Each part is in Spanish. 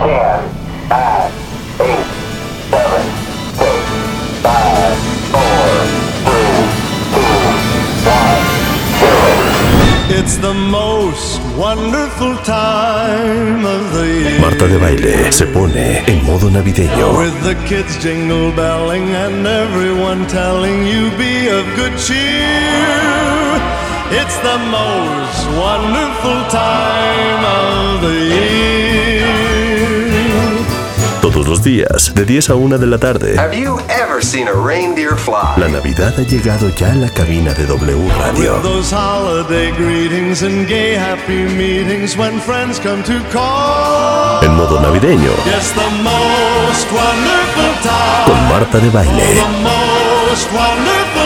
Ten, nine, eight, seven, six, five, four, three, two, one, zero. It's the most wonderful time of the year. Marta de Baile se pone en modo navideño. With the kids jingle belling and everyone telling you be of good cheer. It's the most wonderful time of the year. Todos los días, de 10 a 1 de la tarde. Have you ever seen a reindeer fly? La Navidad ha llegado ya a la cabina de W Radio. Those holiday greetings and gay happy meetings when friends come to call. En modo navideño, Yes, the most wonderful time. con Marta de Baile. The most wonderful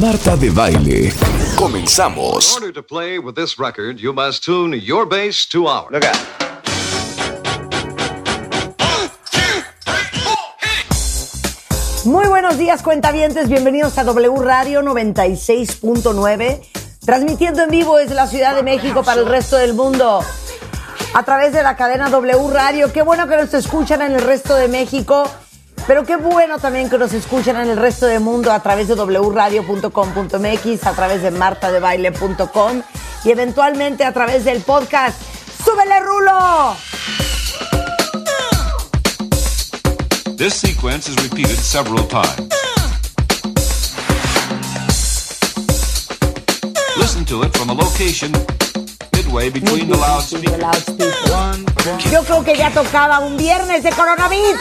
Marta de Baile. In Comenzamos. order to play with this record, you must tune your bass to ours. Look out. Muy buenos días, cuentavientes. Bienvenidos a W Radio 96.9, transmitiendo en vivo desde la Ciudad de México para el resto del mundo a través de la cadena W Radio. Qué bueno que nos escuchan en el resto de México, pero qué bueno también que nos escuchan en el resto del mundo a través de wradio.com.mx, a través de martadebaile.com y eventualmente a través del podcast. ¡Súbele, Rulo! This sequence is repeated several times. Listen to it from a location midway between the loudspeakers. Yo creo que ya tocaba un viernes de coronavirus.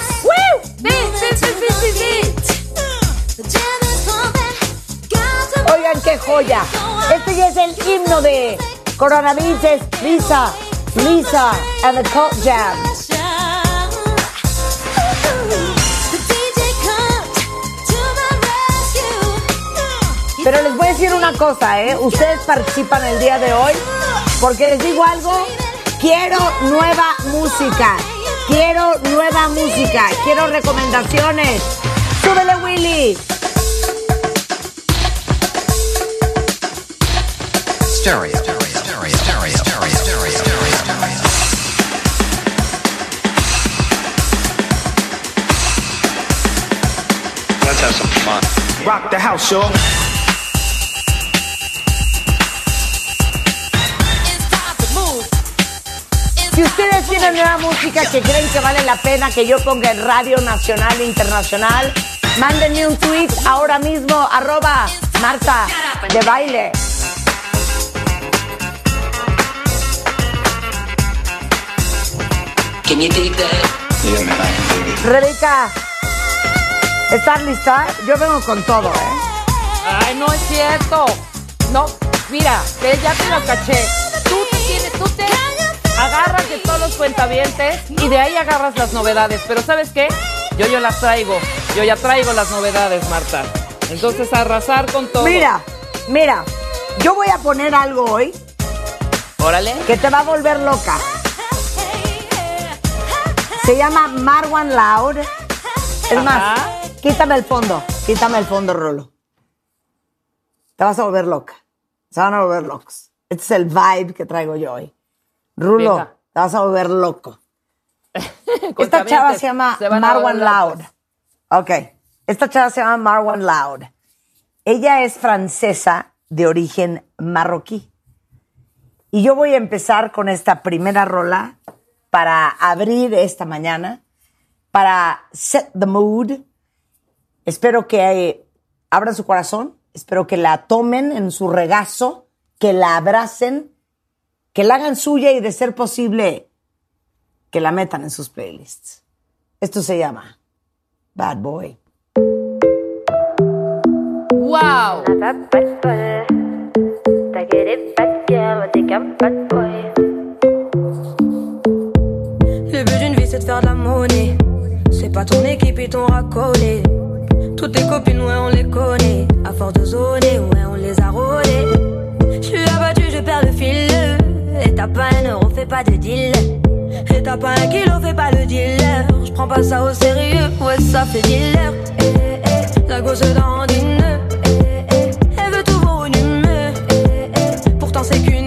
Oigan qué joya. Este ya es el himno de coronavirus. Es Lisa, Lisa and the Cult Jam. Pero les voy a decir una cosa, ¿eh? Ustedes participan el día de hoy porque les digo algo. Quiero nueva música. Quiero nueva música. Quiero recomendaciones. Súbele, Willy. Stereo. Stereo. Stereo. Stereo. Stereo. Stereo. Let's have some fun. Rock the house, y'all. Si ustedes tienen nueva música que creen que vale la pena que yo ponga en radio nacional e internacional, mándenme un tweet ahora mismo, arroba Marta de baile. Rebeca, ¿estás lista? Yo vengo con todo, ¿eh? Ay, no es cierto. No, mira, que ya te lo caché. Tú te tienes, tú te agarras de todos los cuentavientes y de ahí agarras las novedades. Pero ¿sabes qué? Yo yo las traigo. Yo ya traigo las novedades, Marta. Entonces arrasar con todo. Mira, mira, yo voy a poner algo hoy Órale. que te va a volver loca. Se llama Marwan Loud. Es más, Ajá. quítame el fondo, quítame el fondo, Rolo. Te vas a volver loca. Se van a volver locos. Este es el vibe que traigo yo hoy. Rulo, Venga. te vas a volver loco. Esta chava se llama se Marwan Loud. Ok. Esta chava se llama Marwan Loud. Ella es francesa de origen marroquí. Y yo voy a empezar con esta primera rola para abrir esta mañana, para set the mood. Espero que abran su corazón, espero que la tomen en su regazo, que la abracen, que la hagan suya y de ser posible, que la metan en sus playlists. Esto se llama Bad Boy. ¡Wow! Le but d'une vie c'est de faire de la monnaie. C'est pas ton équipe et ton racolé. Toutes tes copines, ouais, on les connaît. À force de zoner, ouais, on les a rôlées. Je suis abattu, je perds le fil. T'as pas un euro, fais pas de deal. Et t'as pas un kilo, fais pas le dealer. Je prends pas ça au sérieux. ouais ça fait dealer. Eh, eh, la gosse dandine, eh, eh, elle veut tout. Eh, eh, pourtant c'est qu'une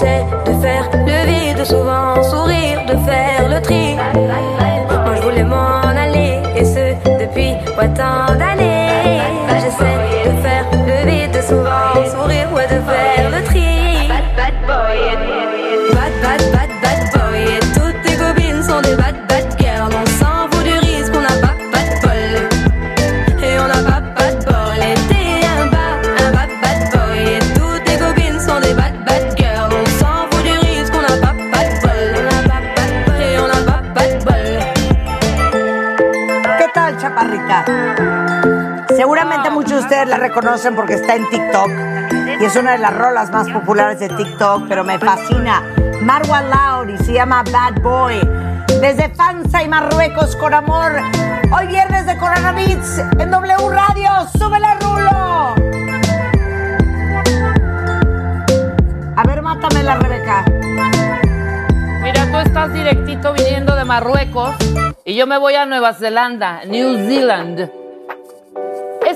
J'essaie de faire le vide, souvent sourire, de faire le tri. Moi, je voulais m'en aller, et ce, depuis, ouais, tant reconocen porque está en TikTok y es una de las rolas más populares de TikTok, pero me fascina. Marwa y se llama Bad Boy. Desde Fansa y Marruecos con amor. Hoy viernes de Corona Beats en W Radio. ¡Súbele, Rulo! A ver, mátamela, Rebeca. Mira, tú estás directito viniendo de Marruecos y yo me voy a Nueva Zelanda, New Zealand.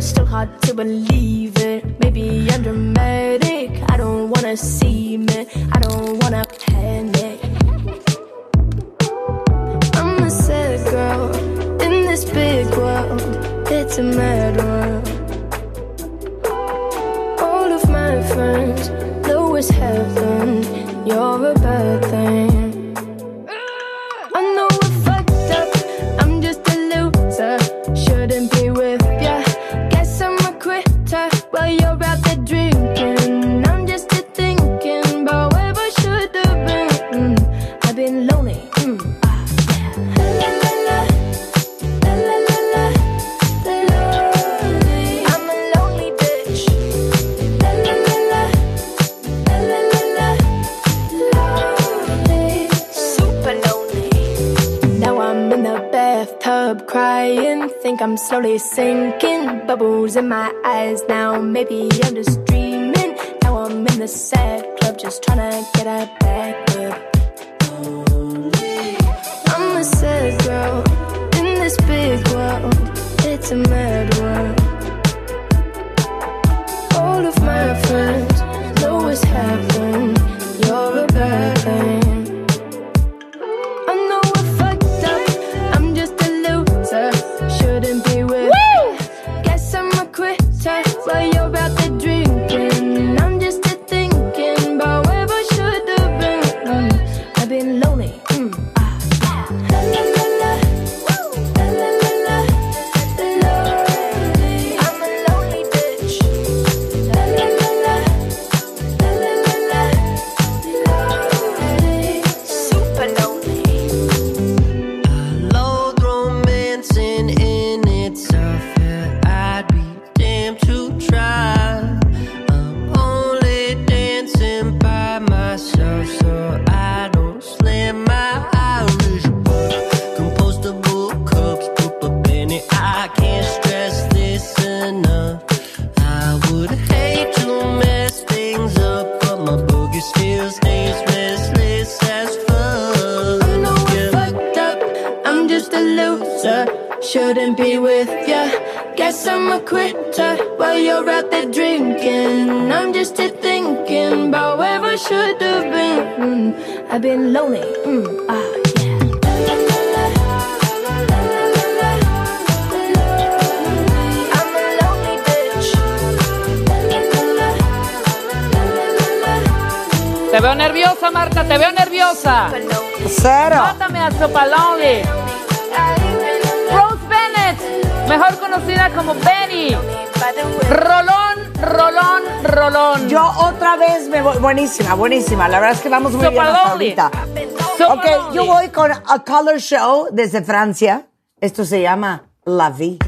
Still hard to believe it. Maybe I'm dramatic. I don't wanna see me. I don't wanna panic. I'm a sad girl in this big world. It's a mad world. All of my friends know it's heaven. You're a bad thing. Crying. Think I'm slowly sinking. Bubbles in my eyes now. Maybe I'm just dreaming. Now I'm in the sad club just trying to get a back buenísima, buenísima. La verdad es que vamos muy bien hasta ahorita. ok, yo voy con A Color Show desde Francia. Esto se llama La Vie.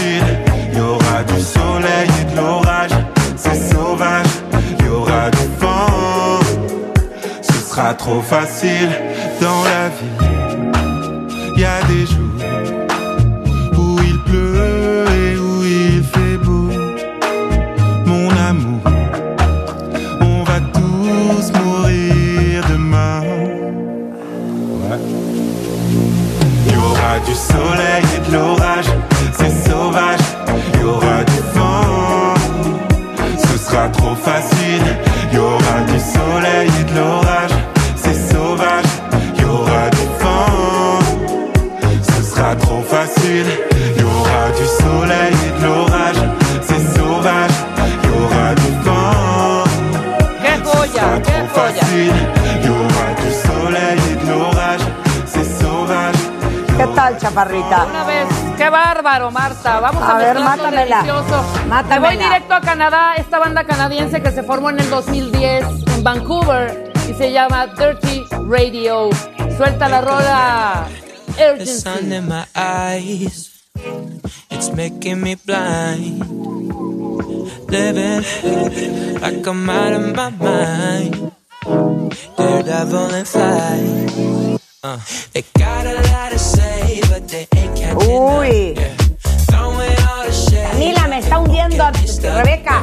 Il y aura du soleil et de l'orage, c'est sauvage. Il y aura du vent, ce sera trop facile dans la vie. chaparrita. Una vez. Qué bárbaro, Marta. Vamos a, a ver, mátamela. Mátamela. Me voy directo a Canadá. Esta banda canadiense que se formó en el 2010 en Vancouver y se llama Dirty Radio. Suelta la rola. Urgency. It's making me blind. Living like I'm out of my mind. Daredevil and fly. Uh, they gotta Uy. Mila, me está hundiendo Rebeca.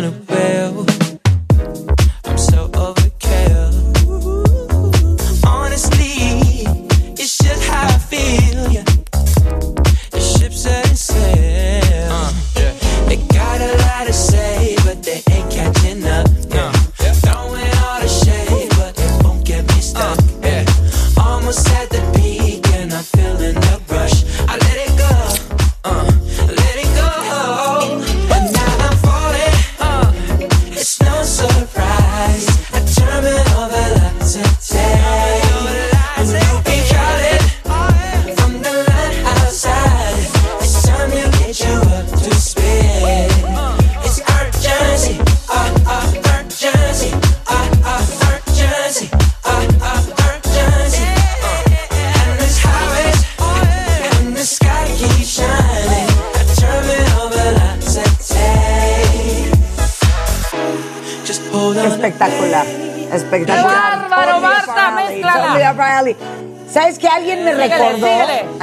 gonna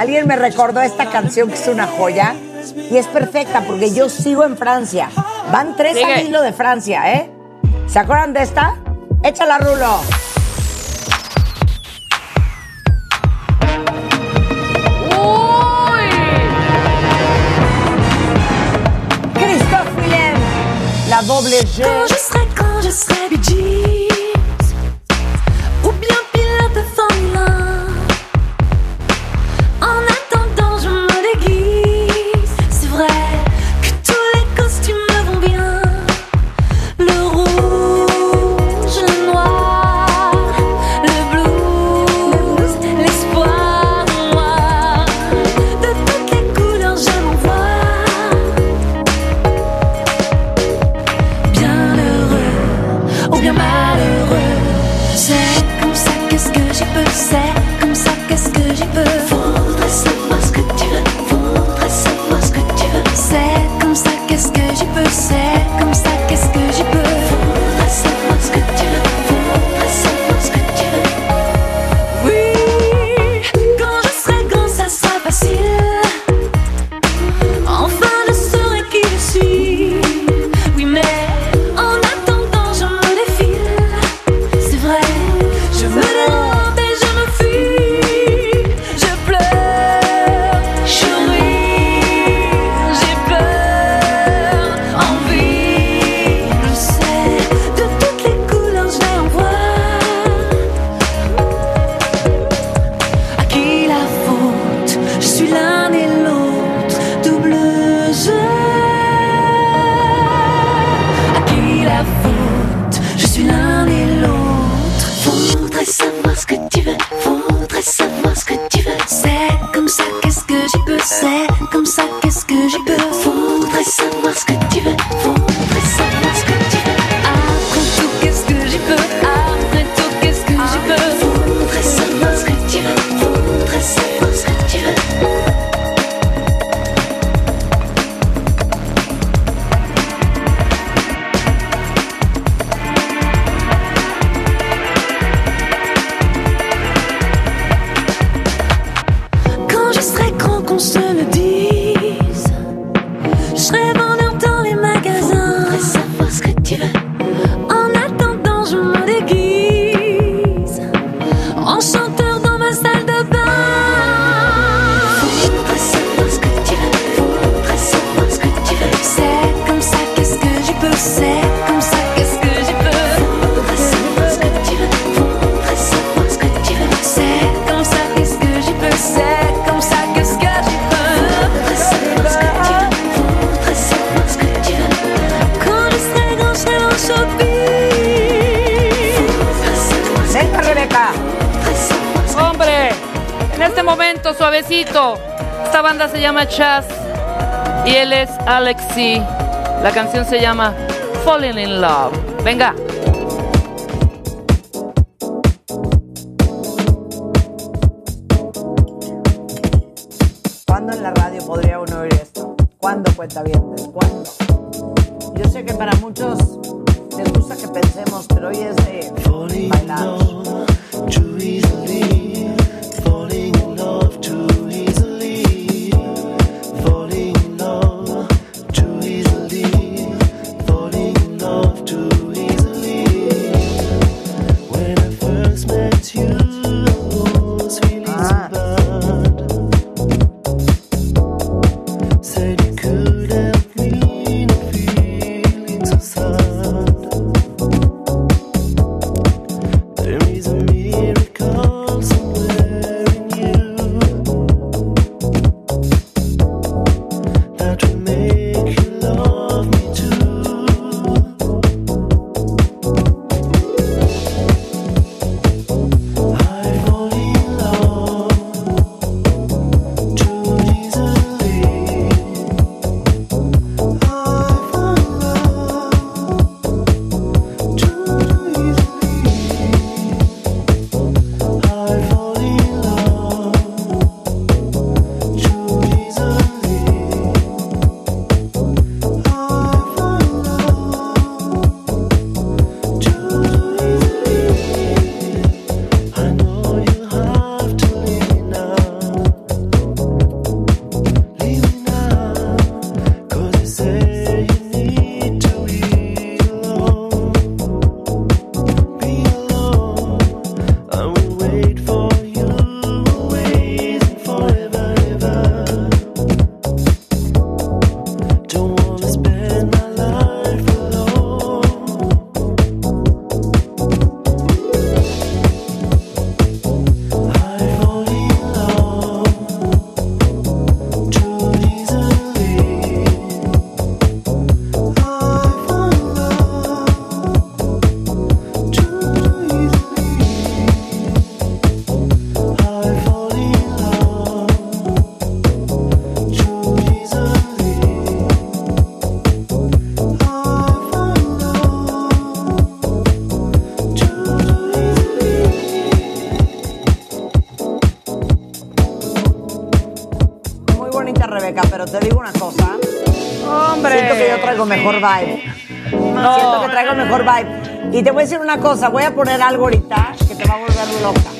Alguien me recordó esta canción que es una joya y es perfecta porque yo sigo en Francia. Van tres Sigue. al hilo de Francia, ¿eh? ¿Se acuerdan de esta? Échala, Rulo. Uy. Christophe Willem, la doble G. La canción se llama Falling in Love. Venga. Vibe. No. Siento que traigo mejor vibe. Y te voy a decir una cosa, voy a poner algo ahorita que te va a volver loca.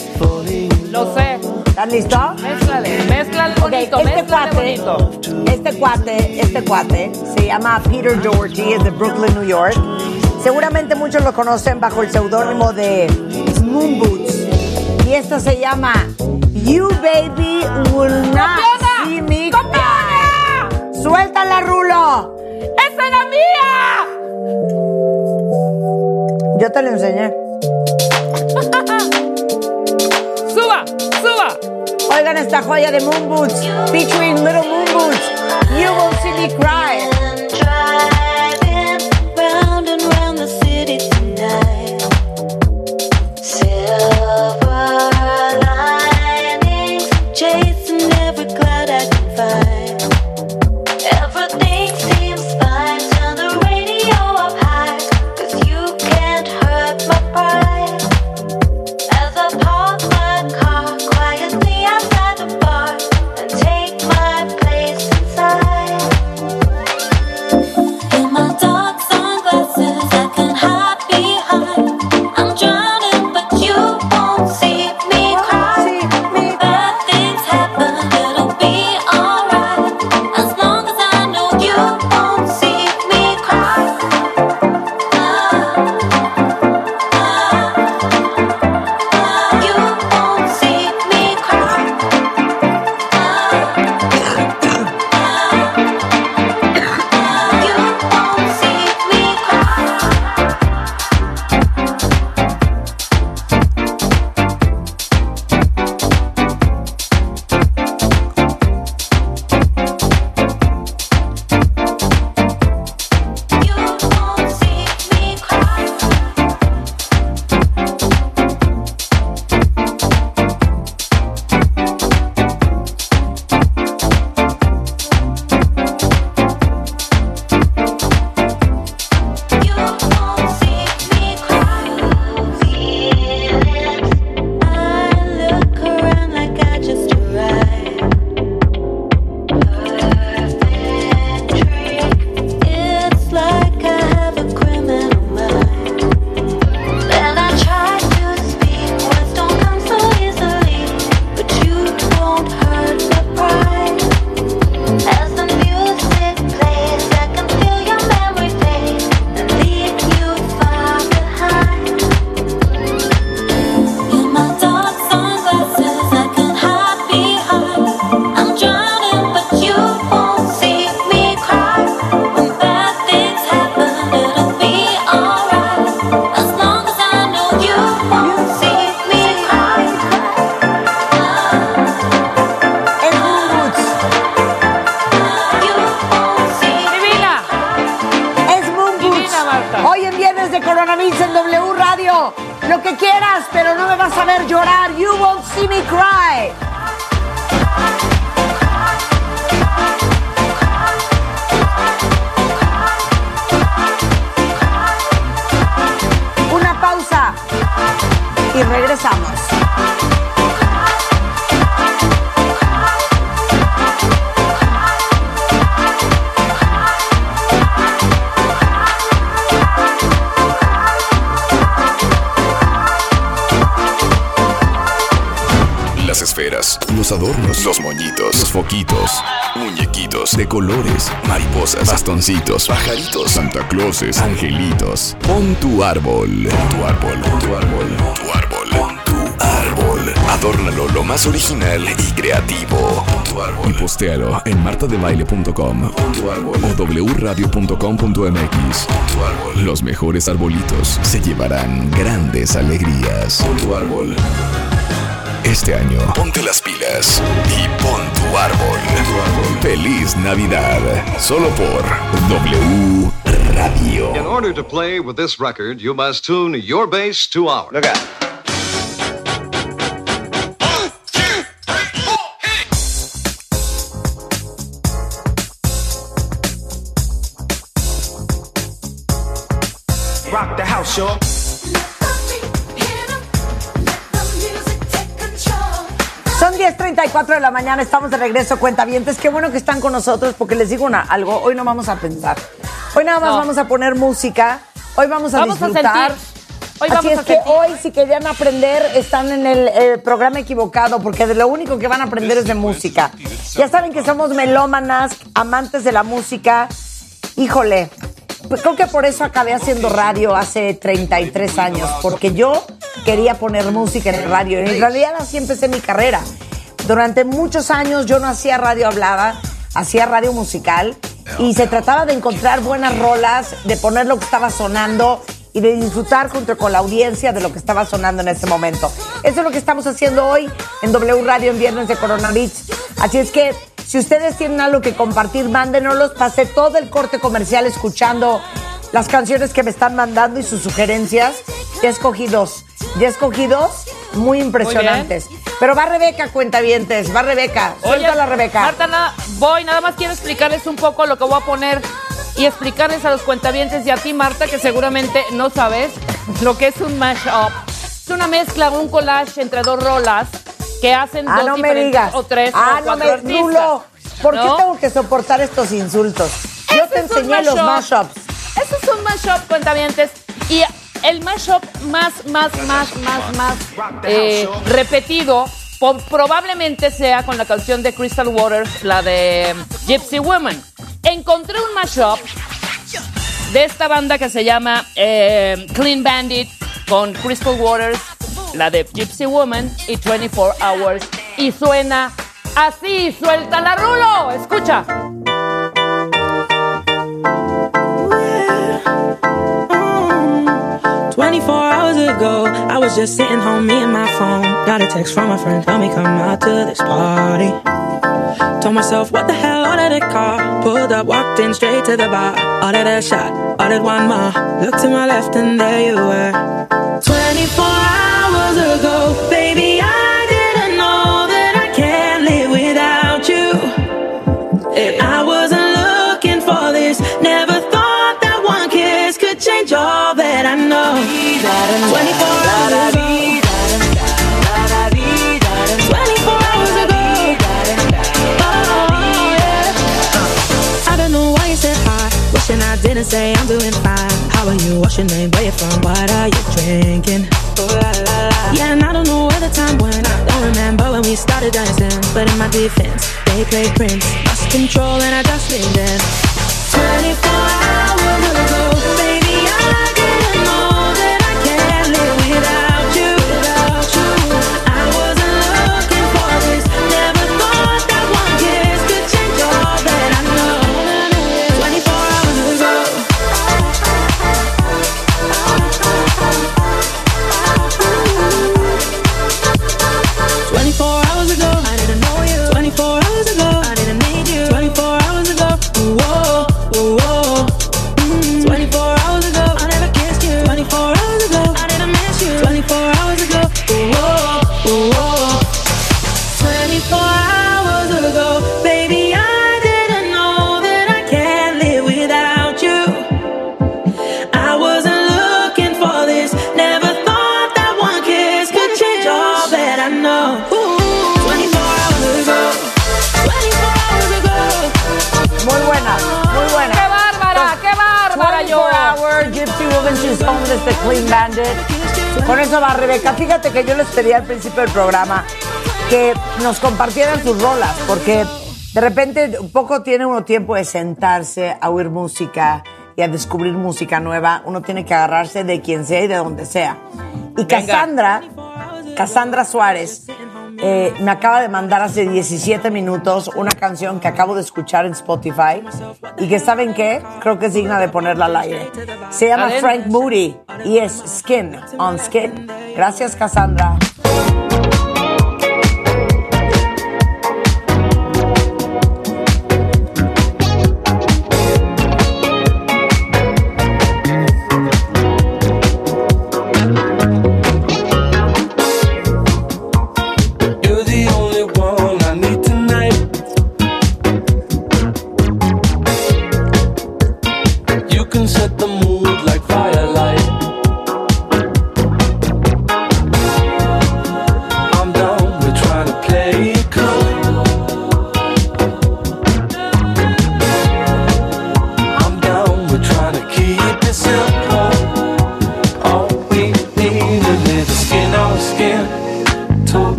Lo sé. ¿Estás listo? Mézclale, mézclale bonito, este mézclale cuate, bonito. este cuate, este cuate se llama Peter Doherty, es de Brooklyn, New York. Seguramente muchos lo conocen bajo el seudónimo de Moon Boots. Y esta se llama You Baby Will Not See Me Cry. ¡Suéltala, Rulo! Yo te lo enseñé. ¡Suba! ¡Suba! Oigan esta joya de Moon Boots, featuring Little Moon Boots. You will see me cry. Regresamos. Las esferas, los adornos, los moñitos, los foquitos, muñequitos de colores, mariposas, bastoncitos, pajaritos, Santa Clauses, angelitos. Pon tu árbol, pon tu árbol, pon tu árbol, pon tu árbol. Adórnalo lo más original y creativo. Pon tu árbol. Y postéalo en martadebaile.com o wradio.com.mx. Los mejores arbolitos se llevarán grandes alegrías. Pon tu árbol. Este año, ponte las pilas y pon tu árbol. Feliz Navidad, solo por W Radio. In order to play with this record, you must tune your bass to ours. Look out. Y'all. Son 10.34 de la mañana, estamos de regreso, cuentavientes. Qué bueno que están con nosotros porque les digo una, algo, hoy no vamos a pensar. Hoy nada más No. vamos a poner música, hoy vamos a Vamos a disfrutar. sentir. Hoy Así vamos es a que sentir. hoy si querían aprender están en el eh, programa equivocado porque de lo único que van a aprender es de música. Ya saben que somos melómanas, amantes de la música. Híjole, pues creo que por eso acabé haciendo radio hace 33 años, porque yo quería poner música en el radio. En realidad así empecé mi carrera. Durante muchos años yo no hacía radio hablada, hacía radio musical y se trataba de encontrar buenas rolas, de poner lo que estaba sonando y de disfrutar junto con la audiencia de lo que estaba sonando en ese momento. Eso es lo que estamos haciendo hoy en W Radio en Viernes de Corona Beats. Así es que si ustedes tienen algo que compartir, mándenoslos. Pasé todo el corte comercial escuchando las canciones que me están mandando y sus sugerencias. Ya escogí dos. Ya escogí dos muy impresionantes. Pero va Rebeca, cuentavientes. Va Rebeca. Suéltala, Rebeca. Marta, voy, nada más quiero explicarles un poco lo que voy a poner y explicarles a los cuentavientes y a ti, Marta, que seguramente no sabes lo que es un mashup. Es una mezcla, un collage entre dos rolas que hacen Ah, dos no me diferentes digas. o tres ah, o no cuatro me artistas. Rulo, ¿Por ¿no? qué tengo que soportar estos insultos? Yo te enseñé los mashup. mashups. Eso es un mashup, cuentavientes. Y el mashup más, más, más, más, más eh, repetido probablemente sea con la canción de Crystal Waters, la de Gypsy Woman. Encontré un mashup de esta banda que se llama eh, Clean Bandit con Crystal Waters, la de Gypsy Woman y 24 Hours. Y suena así, suelta la rulo. Escucha. 24 hours ago, I was just sitting home, me and my phone. Got a text from a friend, tell me come out to this party. Told myself, what the hell, ordered a car. Pulled up, walked in straight to the bar. Ordered a shot, ordered one more. Looked to my left and there you were. 24 hours ago, baby, I didn't know that I can't live without you. And I didn't say I'm doing fine. How are you? From? What are you drinking? Yeah, and I don't know where the time went. I don't remember when we started dancing. But in my defense, they played Prince. Lost control and I just leaned in. 24 hours del programa que nos compartieran sus rolas, porque de repente poco tiene uno tiempo de sentarse a oír música y a descubrir música nueva. Uno tiene que agarrarse de quien sea y de donde sea. Y Cassandra, Cassandra Suárez, eh, me acaba de mandar hace 17 minutos una canción que acabo de escuchar en Spotify y que, ¿saben qué? Creo que es digna de ponerla al aire. Se llama. Frank Moody y es Skin on Skin. Gracias, Cassandra.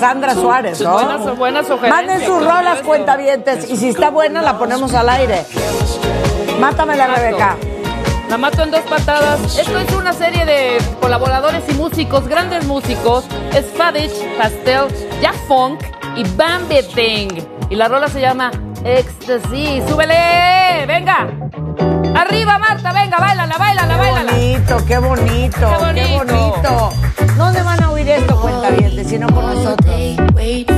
Cassandra Suárez, ¿no? Buena su- buena sugerencia, Manden sus rolas, cuentavientes. Y si está buena, la ponemos al aire. Mátamela, Exacto. Rebeca. La mato en dos patadas. Esto es una serie de colaboradores y músicos, grandes músicos. Es Pastel, Jack Funk y Bambi Thing. Y la rola se llama Ecstasy. ¡Súbele! ¡Venga! ¡Arriba, Marta! ¡Venga, bailala, bailala, Qué bailala! bonito, qué bonito, Qué qué bonito. Bonito. ¿Dónde van a oír esto, cuentavientes, si no con nosotros? Wait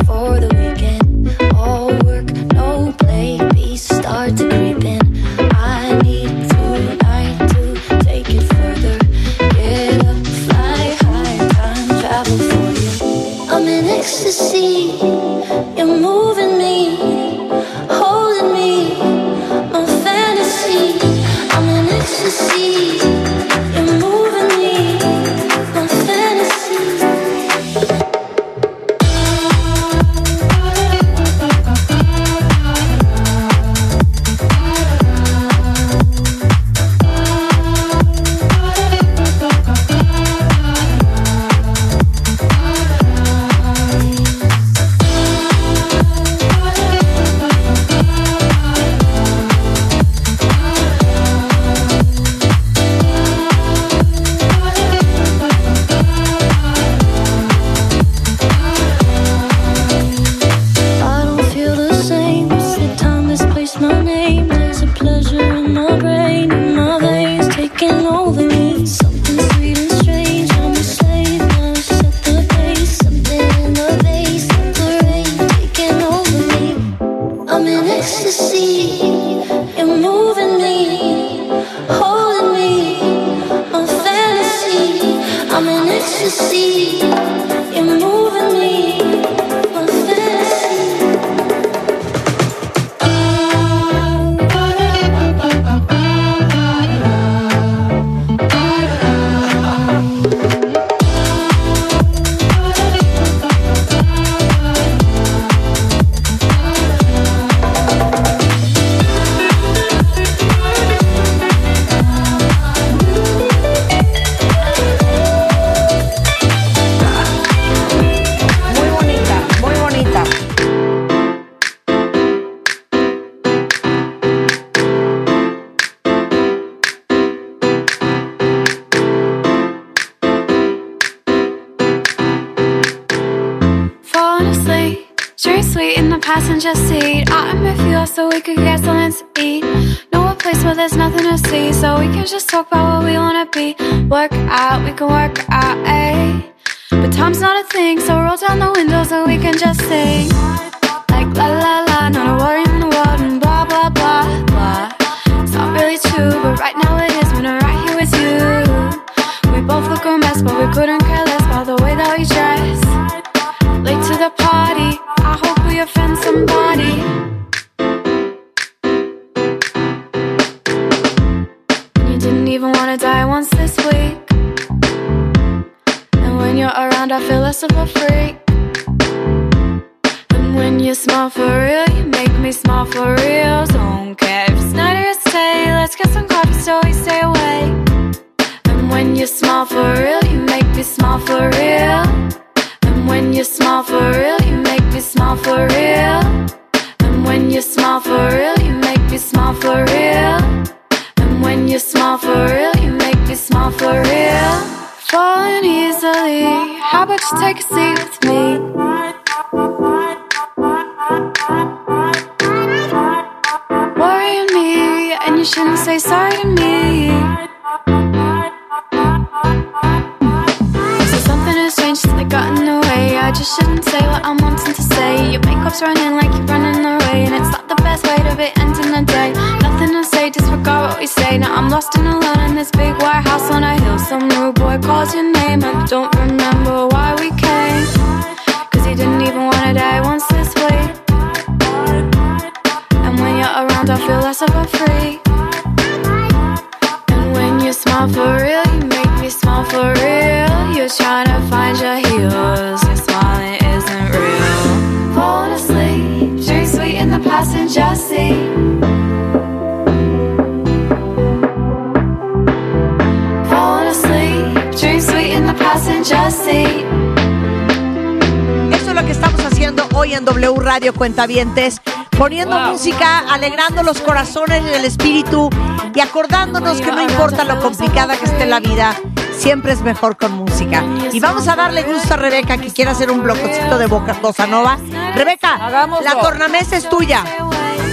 Cuentavientes, poniendo música, alegrando los corazones y el espíritu y acordándonos que no importa lo complicada que esté la vida, siempre es mejor con música. Y vamos a darle gusto a Rebeca que quiere hacer un blococito de boca bossa nova. Rebeca, Hagámoslo. la tornamesa es tuya.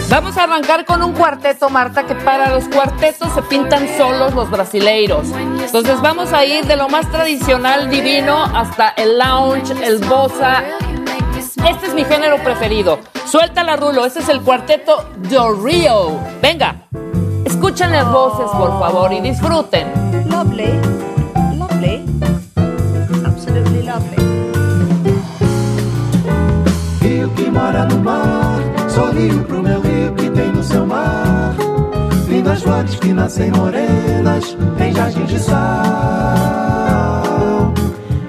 Vamos a arrancar con un cuarteto, Marta, que para los cuartetos se pintan solos los brasileiros. Entonces vamos a ir de lo más tradicional, divino, hasta el lounge, el bossa. Este es mi género preferido. Suelta la rulo, este es el cuarteto Do Rio. Venga, escuchen las voces, por favor, y disfruten. Lovely, lovely, absolutely lovely. Rio que mora no mar, sorriu pro meu rio que tem no seu mar. Lindas flores que nascem morenas em jardins de sal.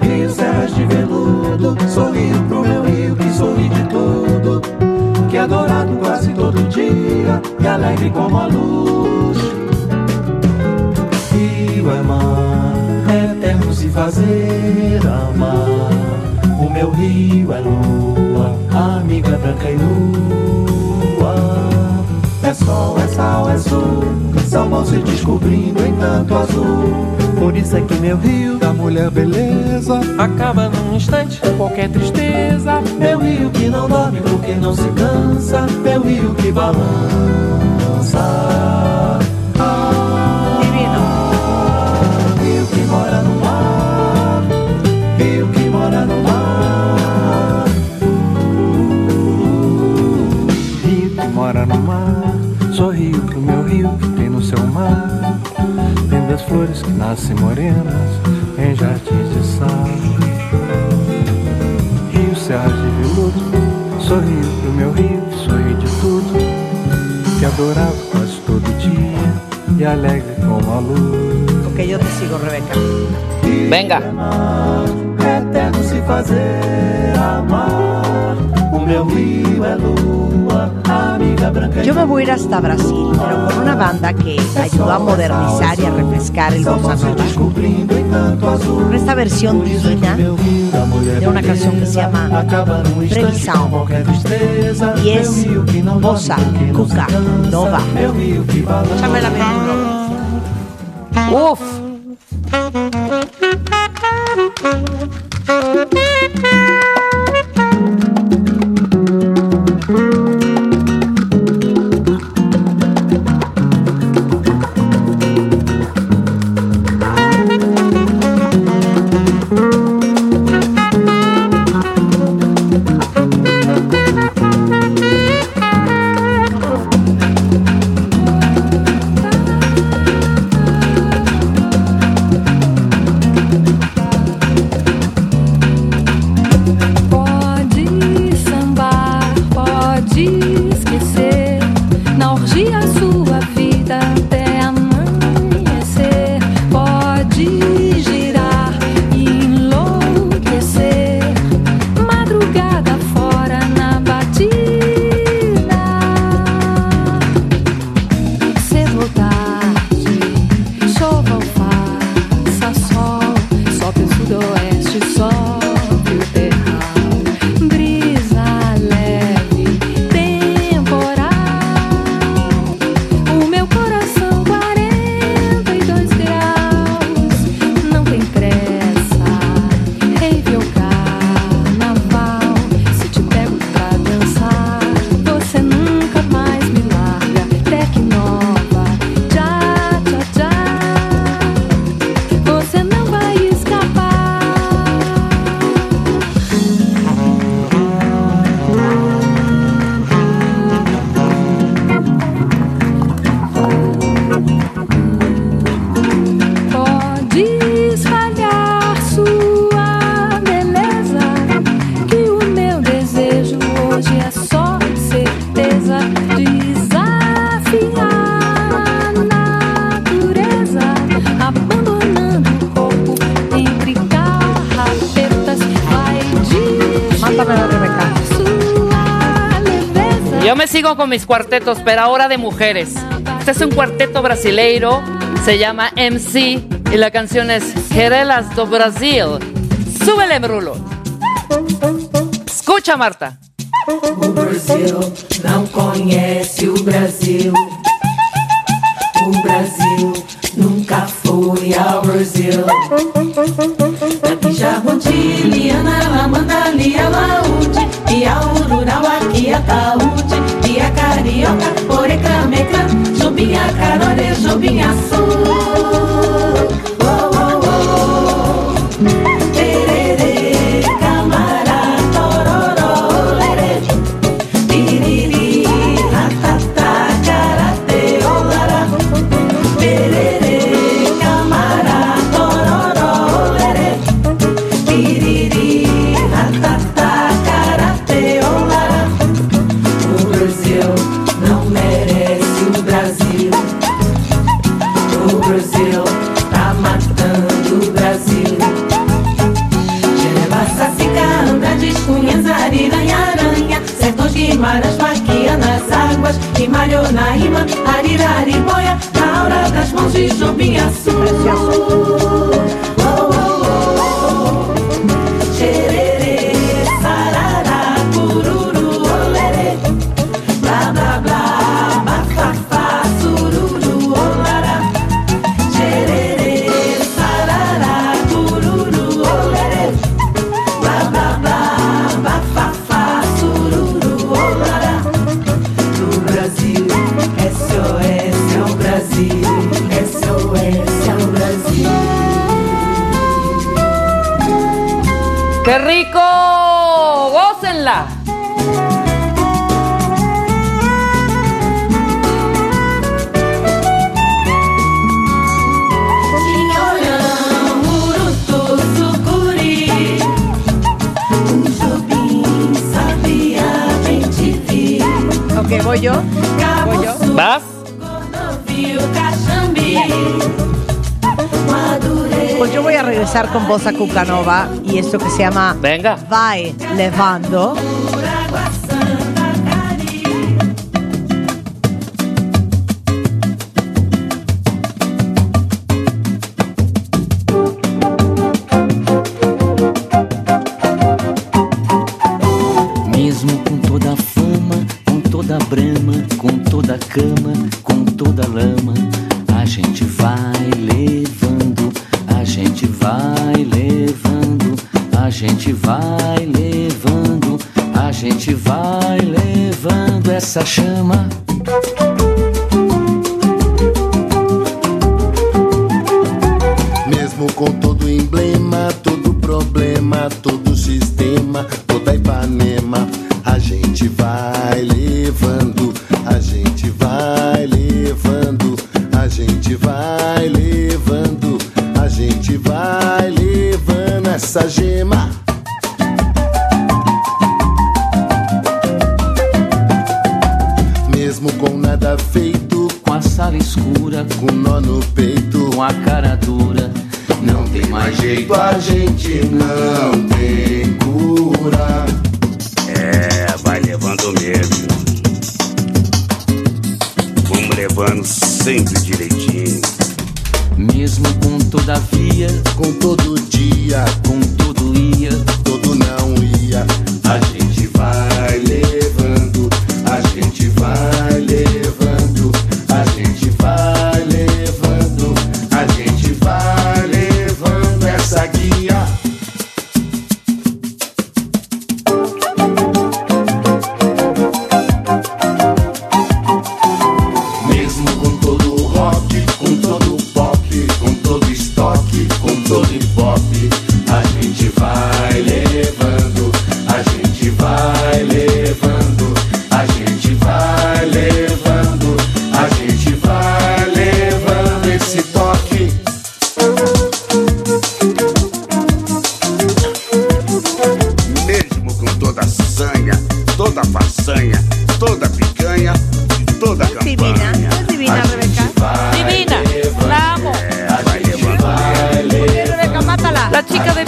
Rio, serras de veludo, sorriu Que dourado quase todo dia e alegre como a luz. Rio é mar, é eterno se fazer amar. O meu rio é lua, amiga branca e nua. É sol, é sal, é sul, são bons se descobrindo em tanto azul. Por isso é que meu rio da mulher beleza acaba num instante qualquer tristeza. Meu rio que não dorme porque não se cansa, meu rio que balança. Flores que nascem morenas em jardins de sal. Rio, serras de veludo, sorriu pro meu rio que sorri de tudo. Que adorava quase todo dia e alegre como a luz. Ok, yo te sigo, Rebeca. Venga. É eterno se fazer amar. O meu rio é lua, amiga branca. Yo me voy a ir hasta Brasil, pero con una banda que ayudó a modernizar y a refrescar el bossa nova. Con esta versión divina de una canción que se llama Previsão. Y es bossa, cuca, nova. Échame la. Uf. con mis cuartetos, pero ahora de mujeres. Este es un cuarteto brasileiro, se llama MC y la canción es Querelas do Brasil. Súbele, Brulo. Escucha, Marta. O Brasil não conhece o Brasil. O Brasil nunca foi ao Brasil. Aqui Jaboti, Liana, Amanda, Lia, Laúde, e a Ururau, a Taú. carioca, porecã, mecã, jumbinha, carone, jumbinha, só. de Jobim Açu. empezar con Bosa Cucanova y esto que se llama Venga. Vai Levando.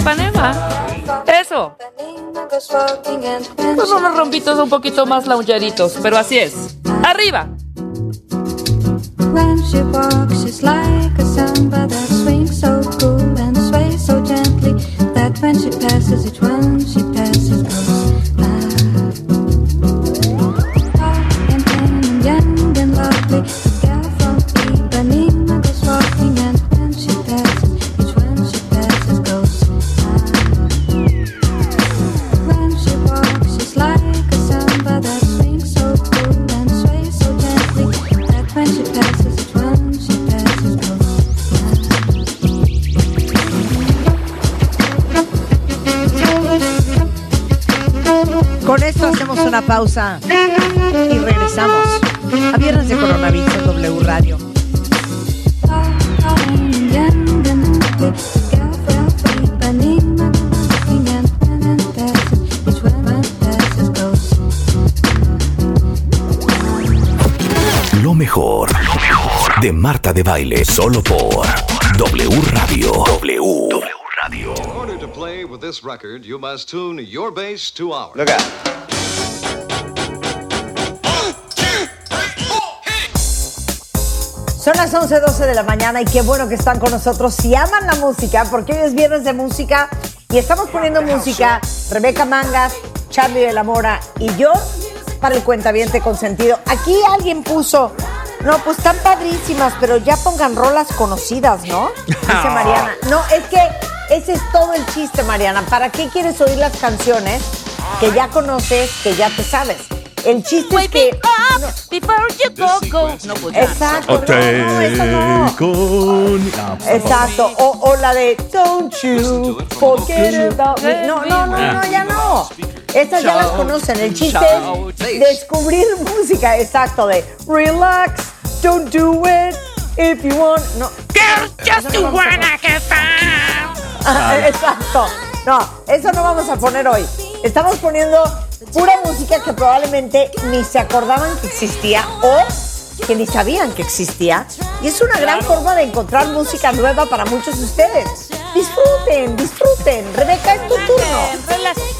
Ipanema. Eso. Con unos rompitos un poquito más launcheritos, pero así es. ¡Arriba! When she walks, she's like a samba that swings so cool and sways so gently that when she passes, each one she passes. Pausa y regresamos a Viernes de Coronavirus W Radio. Lo mejor, lo mejor de Marta de Baile, solo por W Radio. W. Play with this record, you must tune your bass to ours. Look out. Son las 11.12 de la mañana y qué bueno que están con nosotros. Si aman la música, porque hoy es viernes de música y estamos poniendo música, Rebeca Mangas, Charlie de la Mora y yo para el cuentaviente consentido. Aquí alguien puso, no, pues están padrísimas, pero ya pongan rolas conocidas, ¿no? Dice Mariana. No, es que ese es todo el chiste, Mariana. ¿Para qué quieres oír las canciones que ya conoces, que ya te sabes? El chiste es que... no, Before you go, go. No, pues. Exacto. No, no, eso no. Con... Exacto. O, o la de Don't you forget about me. No, no, no, no, ya no. Estas ya las conocen. El chiste es descubrir música. Exacto. De relax, don't do it if you want. No. Just a wanna get down. Ah, Exacto. No, eso no vamos a poner hoy. Estamos poniendo pura música que probablemente ni se acordaban que existía o que ni sabían que existía. Y es una gran forma de encontrar música nueva para muchos de ustedes. Disfruten, disfruten. Rebeca, es tu turno.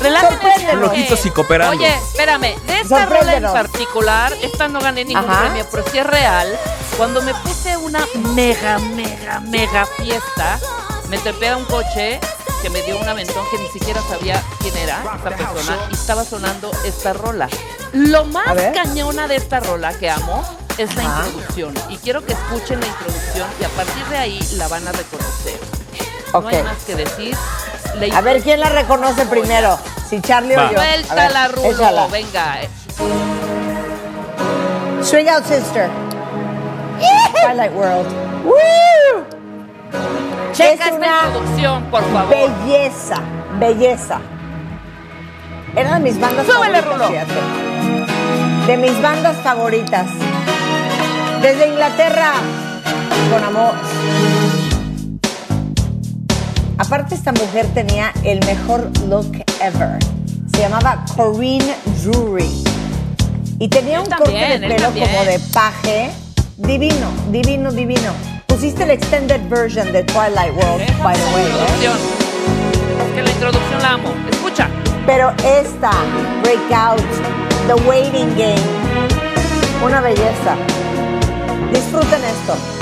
Relájense. Loquitos y cooperando. Oye, espérame, de esta rola en particular, esta no gané ningún Ajá. premio, pero sí es real. Cuando me puse una mega, mega, mega fiesta, me trepé a un coche que me dio un aventón que ni siquiera sabía quién era esta persona y estaba sonando esta rola. Lo más cañona de esta rola que amo es la Ajá. introducción. Y quiero que escuchen la introducción y a partir de ahí la van a reconocer. No hay más que decir. La A ver quién la reconoce primero. Si Charlie Va. o yo. A ver, Suéltala, Rulo, échala. venga. Swing out, sister. Twilight World. Woo! Checa Es una introducción, por favor. Belleza, belleza. Era de mis bandas Súbele, favoritas, Rulo. De mis bandas favoritas. Desde Inglaterra, con amor. Aparte, esta mujer tenía el mejor look ever. Se llamaba Corinne Drury. Y tenía un corte de pelo como de paje. Divino, divino, divino. Pusiste el extended version de Twilight World, by the way, ¿eh? Introducción. Es que la introducción la amo. Escucha. Pero esta, Breakout, The Waiting Game, una belleza. Disfruten esto.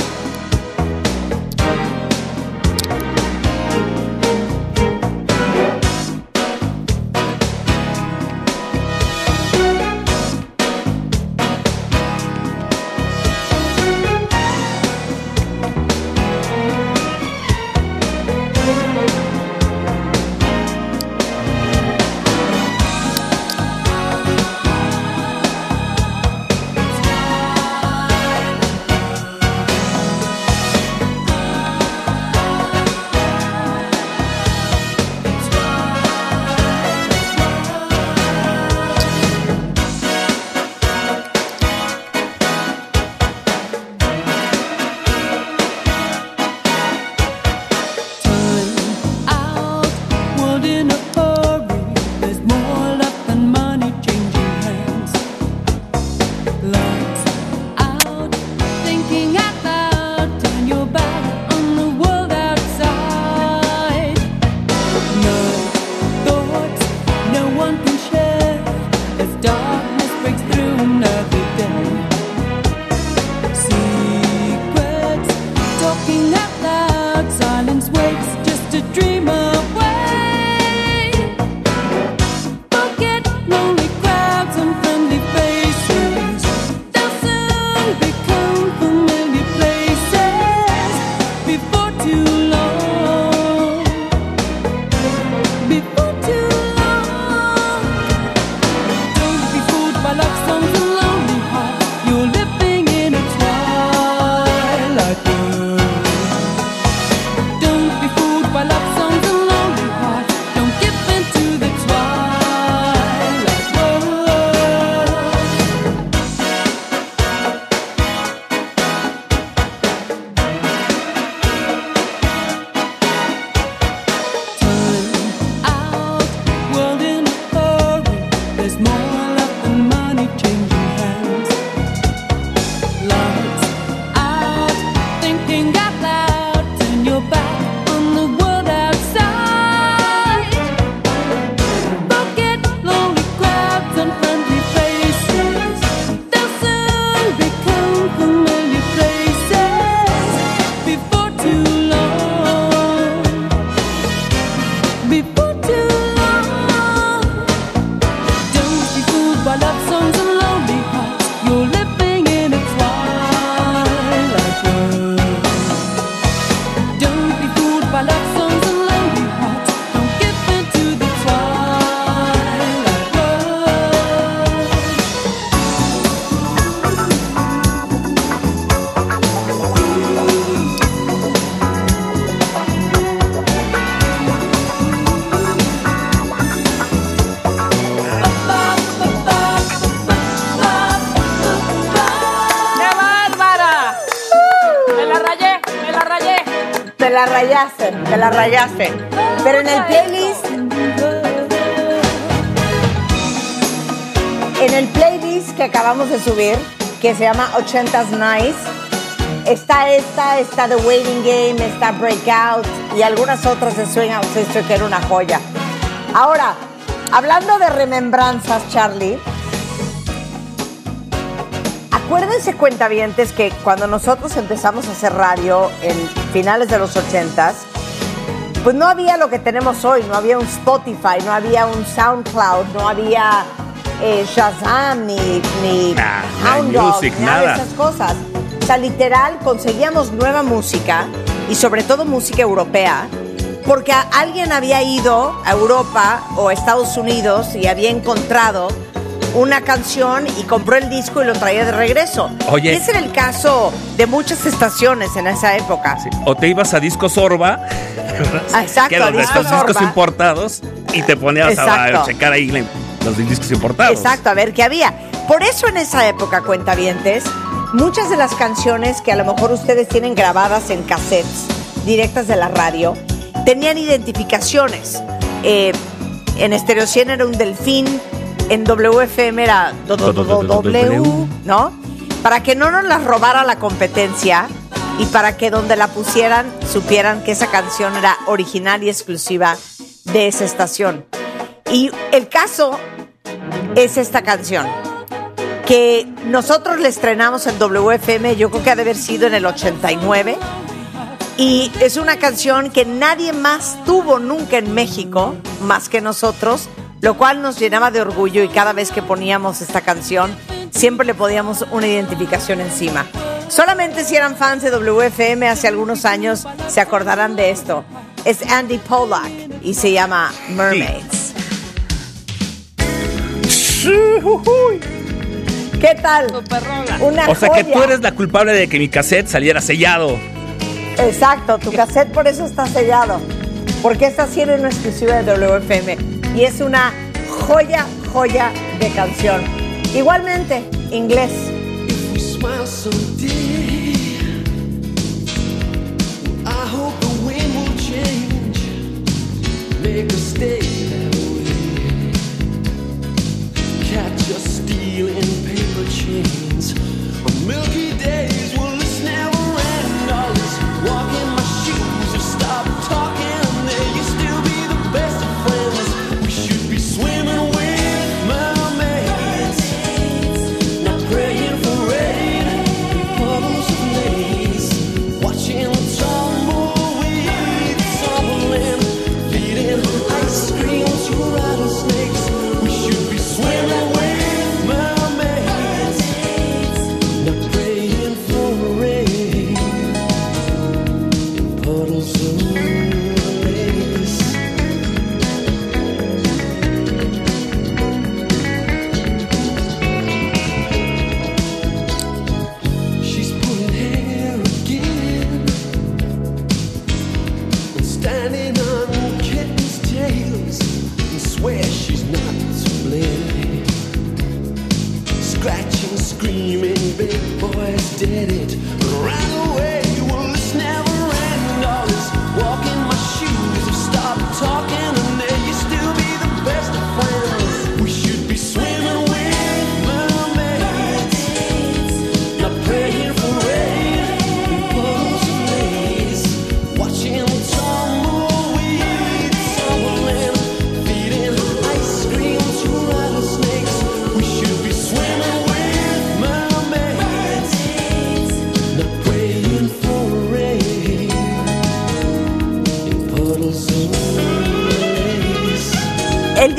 Te la rayaste. Pero en el playlist. En el playlist que acabamos de subir, que se llama 80s Nice, está esta, está The Waiting Game, está Breakout y algunas otras de Swing Out Sister que era una joya. Ahora, hablando de remembranzas, Charlie, acuérdense cuentavientes que cuando nosotros empezamos a hacer radio en finales de los 80s, pues no había lo que tenemos hoy, no había un Spotify, no había un SoundCloud, no había eh, Shazam ni, ni Nah, Hound Dog, music, ni nada de nada. esas cosas. O sea, literal, conseguíamos nueva música y sobre todo música europea, porque alguien había ido a Europa o a Estados Unidos y había encontrado una canción y compró el disco y lo traía de regreso. Oye. Y ese era el caso de muchas estaciones en esa época. O te ibas a Disco Sorba, Exacto, que de estos discos importados, y te ponías Exacto. a checar ahí los discos importados. Exacto, a ver qué había. Por eso en esa época, cuentavientes, muchas de las canciones que a lo mejor ustedes tienen grabadas en cassettes directas de la radio, tenían identificaciones. Eh, en Stereo 100 era un delfín, en WFM era W, ¿no? Para que no nos las robara la competencia y para que donde la pusieran supieran que esa canción era original y exclusiva de esa estación. Y el caso es esta canción que nosotros le estrenamos en WFM, yo creo que ha de haber sido en el 89. Y es una canción que nadie más tuvo nunca en México, más que nosotros, lo cual nos llenaba de orgullo y cada vez que poníamos esta canción, siempre le poníamos una identificación encima. Solamente si eran fans de WFM hace algunos años se acordarán de esto. Es Andy Pollack y se llama Mermaids. ¿Qué tal? Una O sea que tú eres la culpable de que mi cassette saliera sellado. Exacto, tu cassette por eso está sellado. Porque esta sí era una exclusiva de WFM. Y es una joya, joya de canción. Igualmente, inglés. Catch us stealing paper chains on milky days.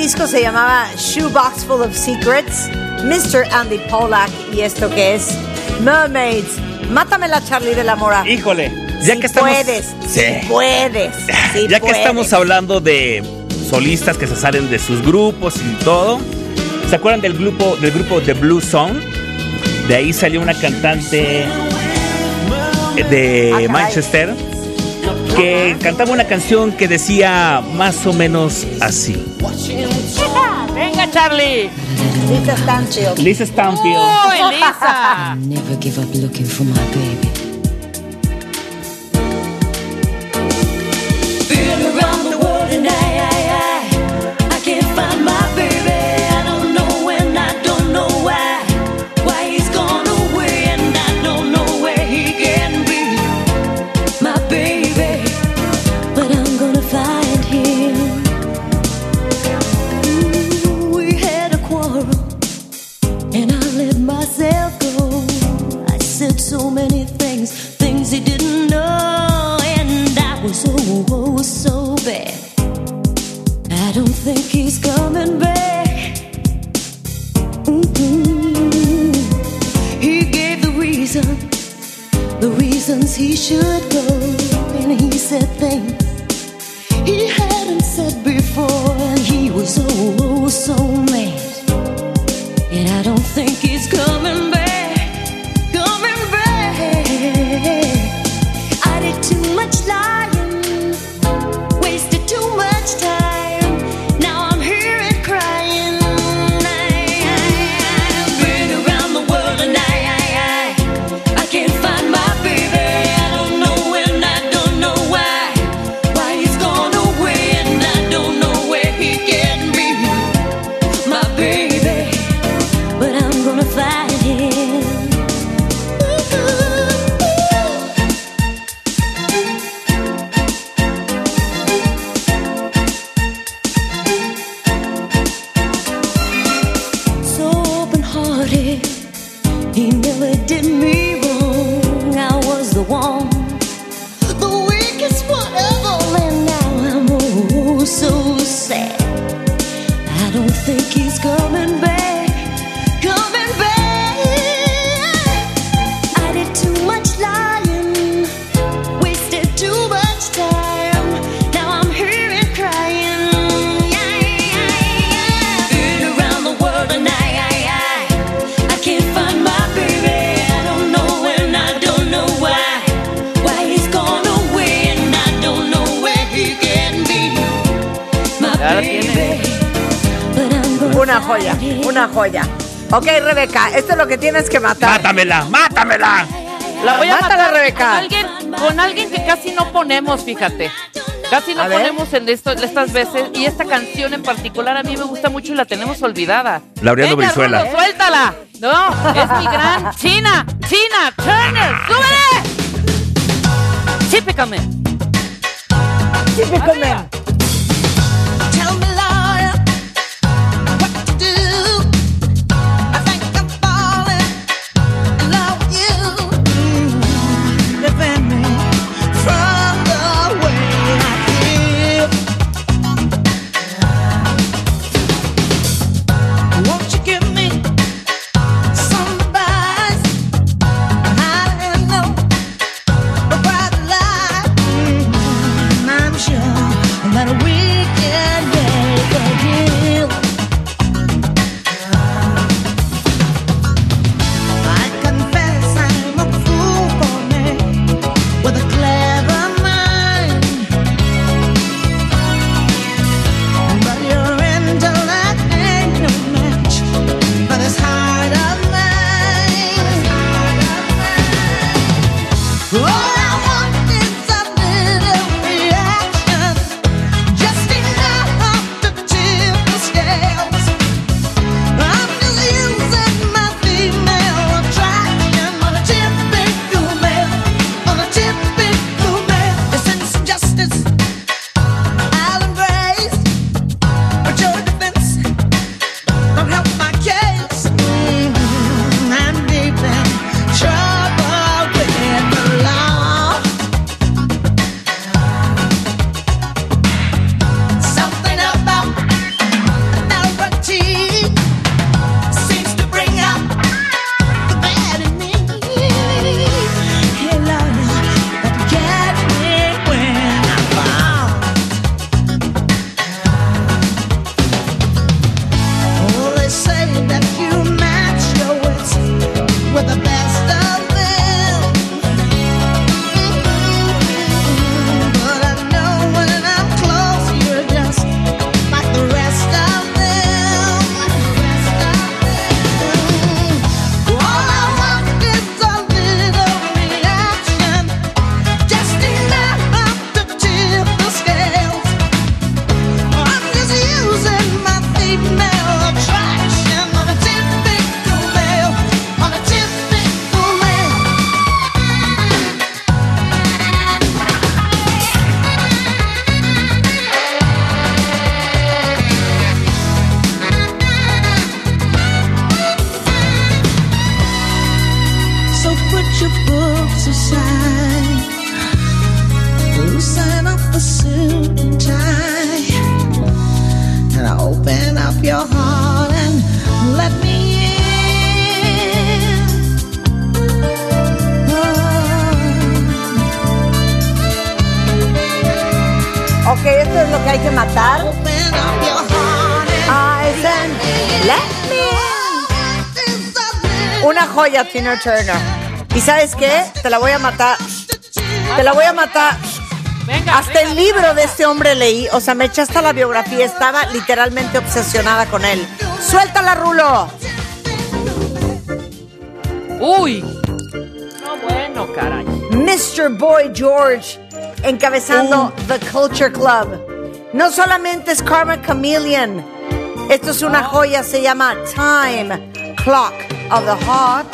Disco se llamaba Shoebox Full of Secrets, Mr. Andy Pollack y esto que es Mermaids. Mátame la Charlie de la Mora. Híjole, ya Si que estamos. puedes, Sí. si puedes, si ya que estamos hablando de solistas que se salen de sus grupos y todo, ¿se acuerdan del grupo del grupo The Blue Song? De ahí salió una cantante de Manchester que cantaba una canción que decía más o menos así. Charlie. Lisa Stanfield. Lisa Stanfield. ¡Uy, Lisa! Never give up looking for my baby. Mátamela, mátamela. La voy a Mátala, matar Rebeca. Con alguien, con alguien que casi no ponemos, fíjate. Casi no ponemos en estas veces. Y esta canción en particular a mí me gusta mucho y la tenemos olvidada. Laureano Brizuela. Suéltala. No, es mi gran China. China Turner. ¡Súbele! Chipicame. Chipicame. Ah. Ok, esto es lo que hay que matar. Eyes and let me in. Una joya, Tina Turner. ¿Y sabes qué? Te la voy a matar. Te la voy a matar hasta el libro de este hombre leí. O sea, me eché hasta la biografía. Estaba literalmente obsesionada con él. ¡Suéltala, Rulo! Uy. No, bueno, caray. Mr. Boy George encabezando The Culture Club. No solamente es Karma Chameleon, esto es una joya, se llama Time Clock of the Heart.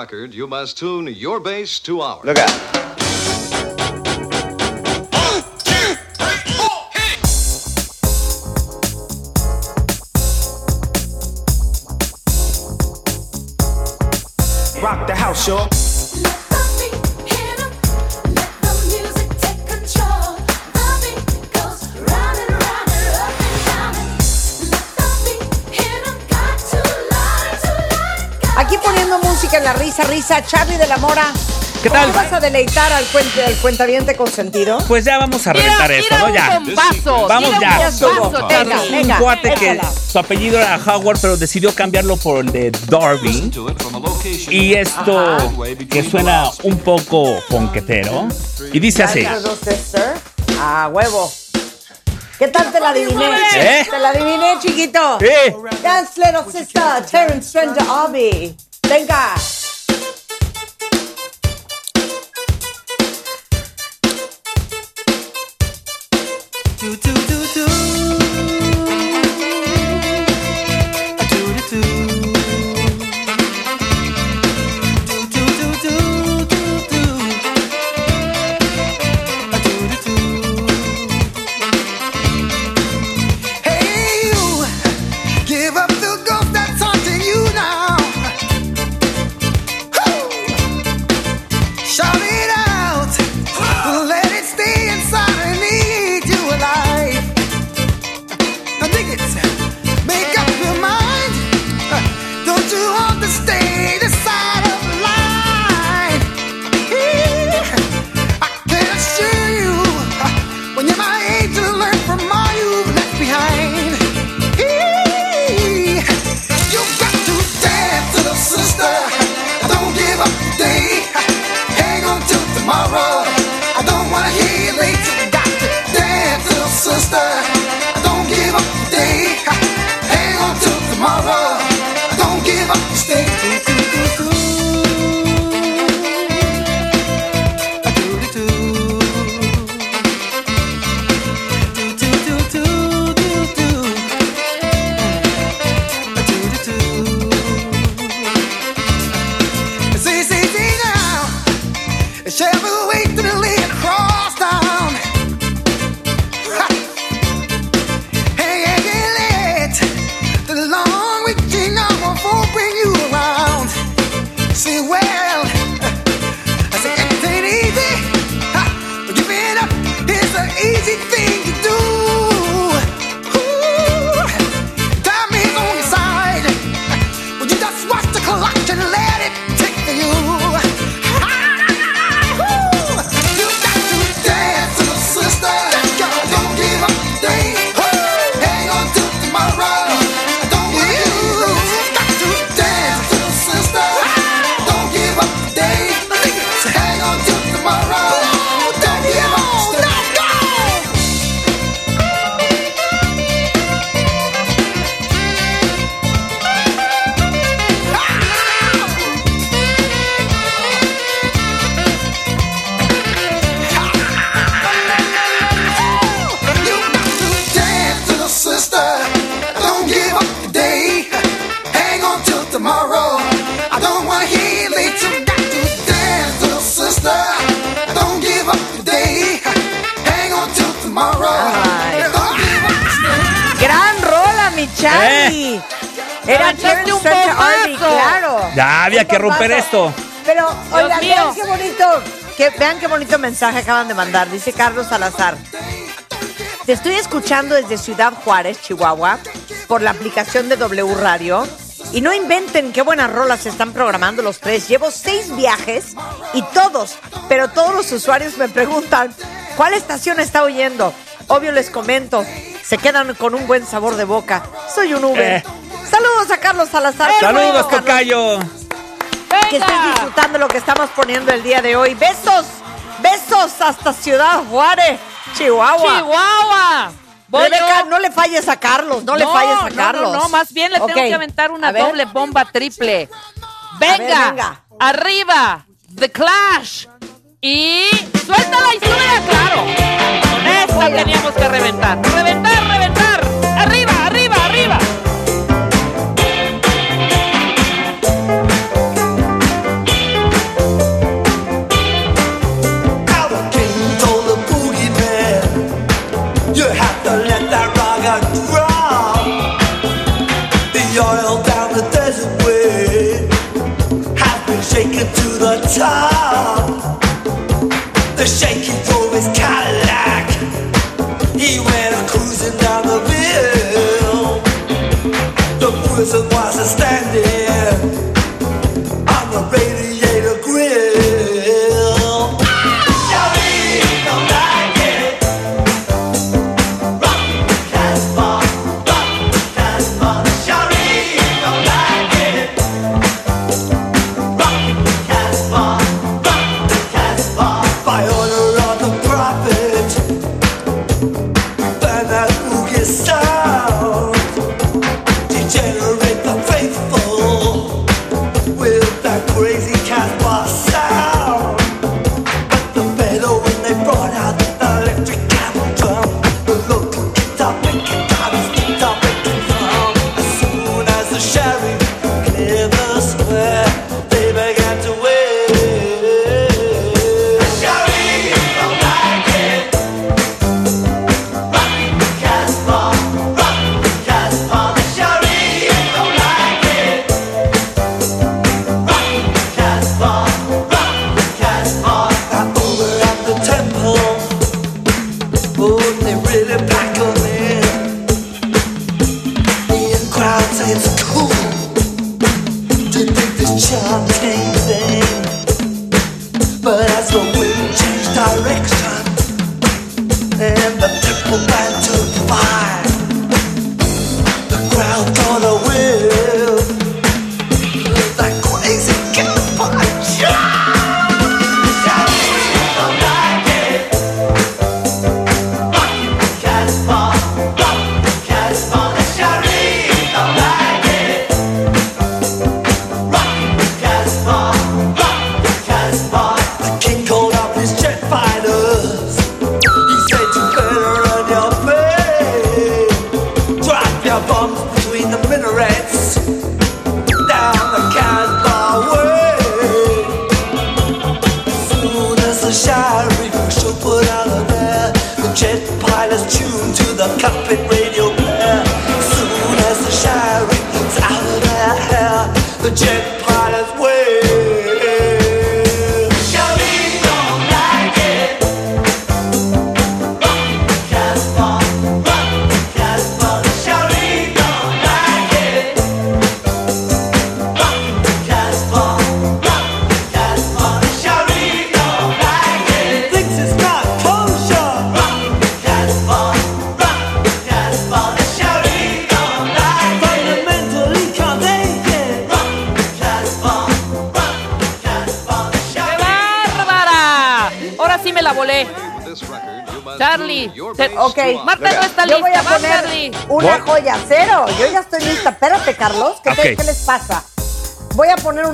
Record, you must tune your bass to ours. Look out. Risa, risa, Charlie de la Mora. ¿Qué ¿Cómo tal? vas a deleitar al, cuente, al cuentaviente consentido? Pues ya vamos a reventar esto, ¿no? Ya. Vamos ya. Ya estuvo. Venga, Carlos, venga, un cuate que su apellido era Howard, pero decidió cambiarlo por el de Darby. Y esto que suena un poco ponquetero. Y dice así. Sister. Ah, huevo. ¿Qué tal te la adiviné? ¿Eh? Te la adiviné, chiquito. Sí. Dance, little sister. Terrence Stranger Obi. Venga. Do, do. Mensaje acaban de mandar. Dice Carlos Salazar. Te estoy escuchando desde Ciudad Juárez, Chihuahua, por la aplicación de W Radio. Y no inventen qué buenas rolas se están programando los tres. Llevo seis viajes y todos, pero todos los usuarios me preguntan, ¿cuál estación está oyendo? Obvio les comento, se quedan con un buen sabor de boca. Soy un Uber. Eh. Saludos a Carlos Salazar. Saludos, Tocayo. Que estés disfrutando lo que estamos poniendo el día de hoy. Besos, hasta Ciudad Juárez, Chihuahua. Chihuahua. Voy Rebeca, yo. no le falles a Carlos, no, le falles a no, Carlos. No, no, más bien le tengo que aventar una doble bomba triple. ver, Venga, arriba, The Clash. Y suéltala y súbela, claro. Con esta teníamos que. Reventar, reventar. The oil down the desert way has been shaken to the top. The shaky drove his Cadillac. He went cruising down the hill. The prison was a standing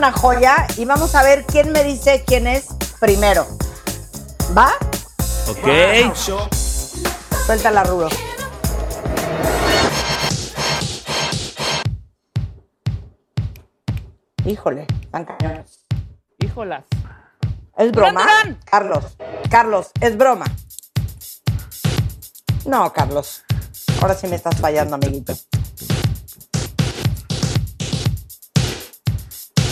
una joya y vamos a ver quién me dice quién es primero. ¿Va? Ok. Suéltala, Rulo. Híjole, cañones. Híjolas. ¿Es broma? Durán, Durán. Carlos, Carlos, es broma. No, Carlos. Ahora sí me estás fallando, amiguito.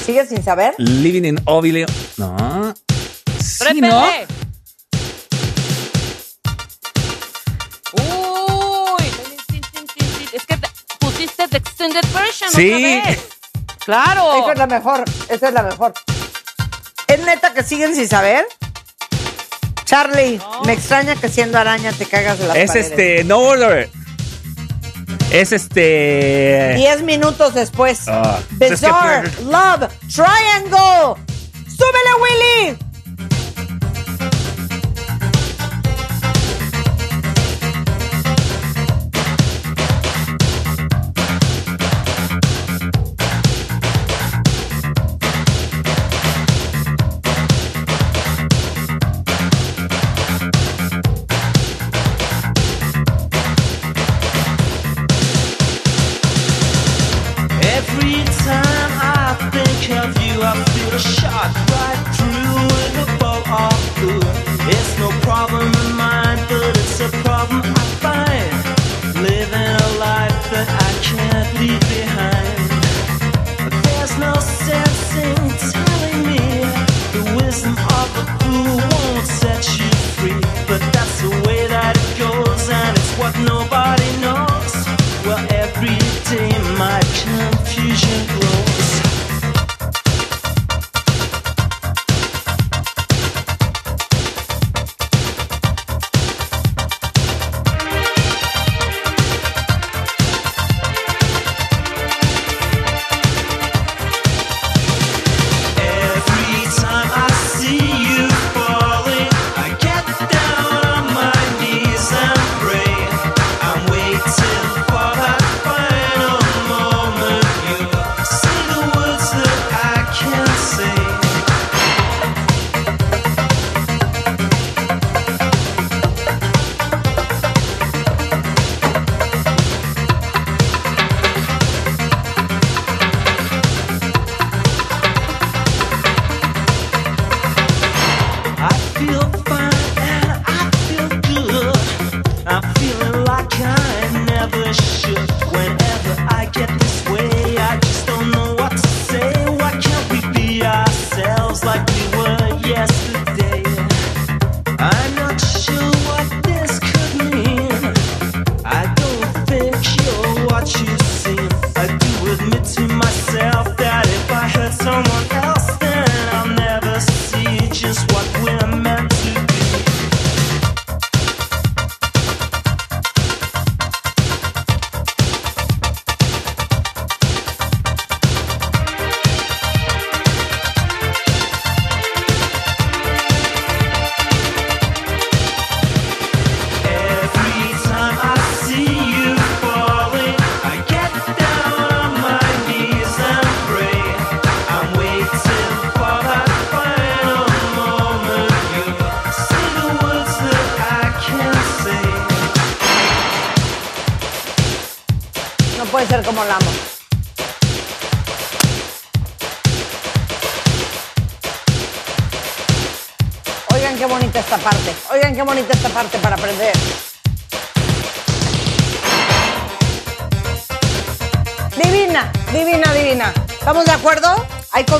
¿Sigues sin saber? Living in Ovile. No. Sí, Repete. ¿no? Uy. Es que te pusiste the extended version Sí. otra vez. Claro. Esa es la mejor, esa es la mejor. ¿Es neta que siguen sin saber? Charlie, me extraña que siendo araña te cagas de las Es paredes. este. No order. Es este. Diez minutos después. Ah, es que- Bizarre Love Triangle.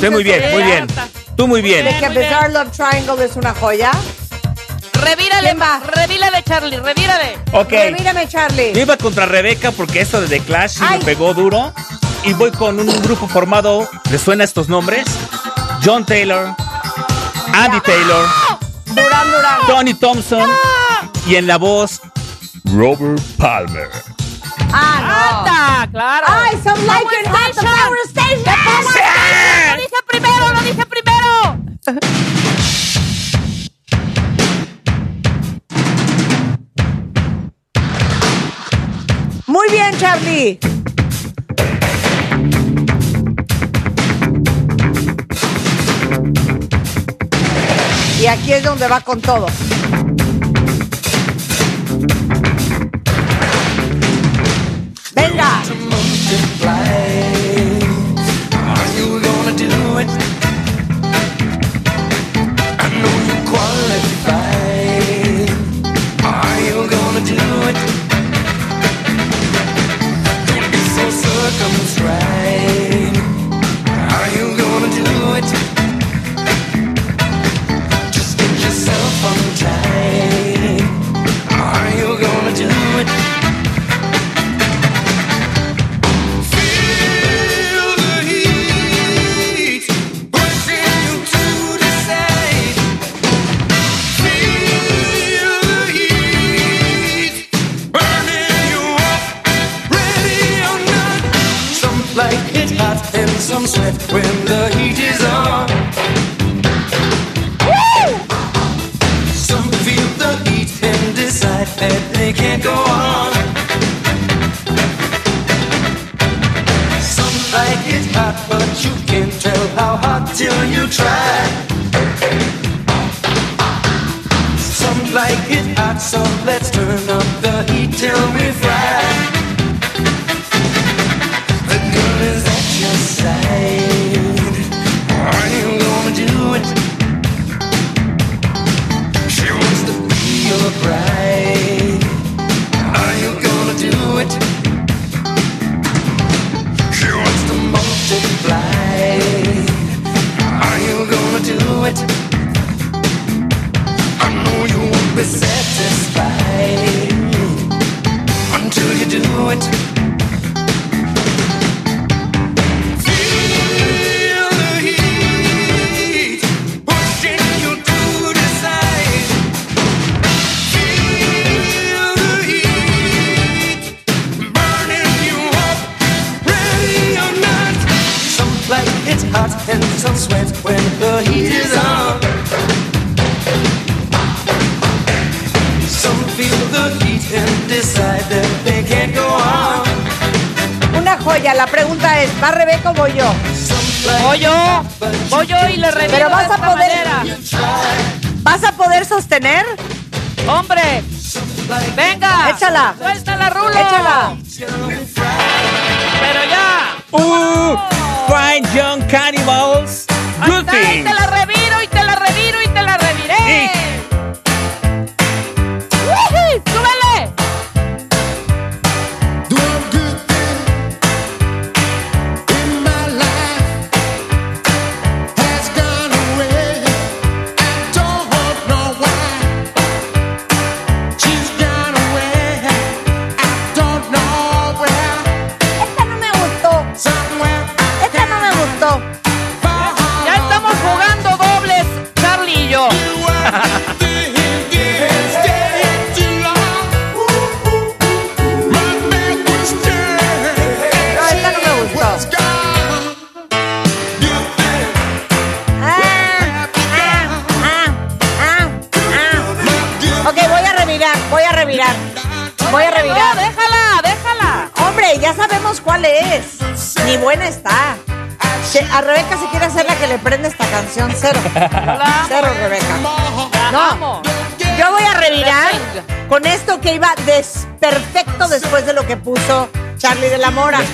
¿Hay Sí, muy bien, muy bien. Tú muy bien. De que Bizarre Love Triangle es una joya. Revírale, ¿Quién va? revírale, Charlie, revírale. Ok. Revírame, Charlie. Yo iba contra Rebeca porque esto de The Clash sí Ay. me pegó duro. Y voy con un grupo formado. ¿Les suena estos nombres? John Taylor, Andy Taylor, Durán, Durán. Tony Thompson y en la voz Robert Palmer. Ah, ¡Anda! ¡Claro! ¡Ay, some like it at the Power Y aquí es donde va con todo. Venga.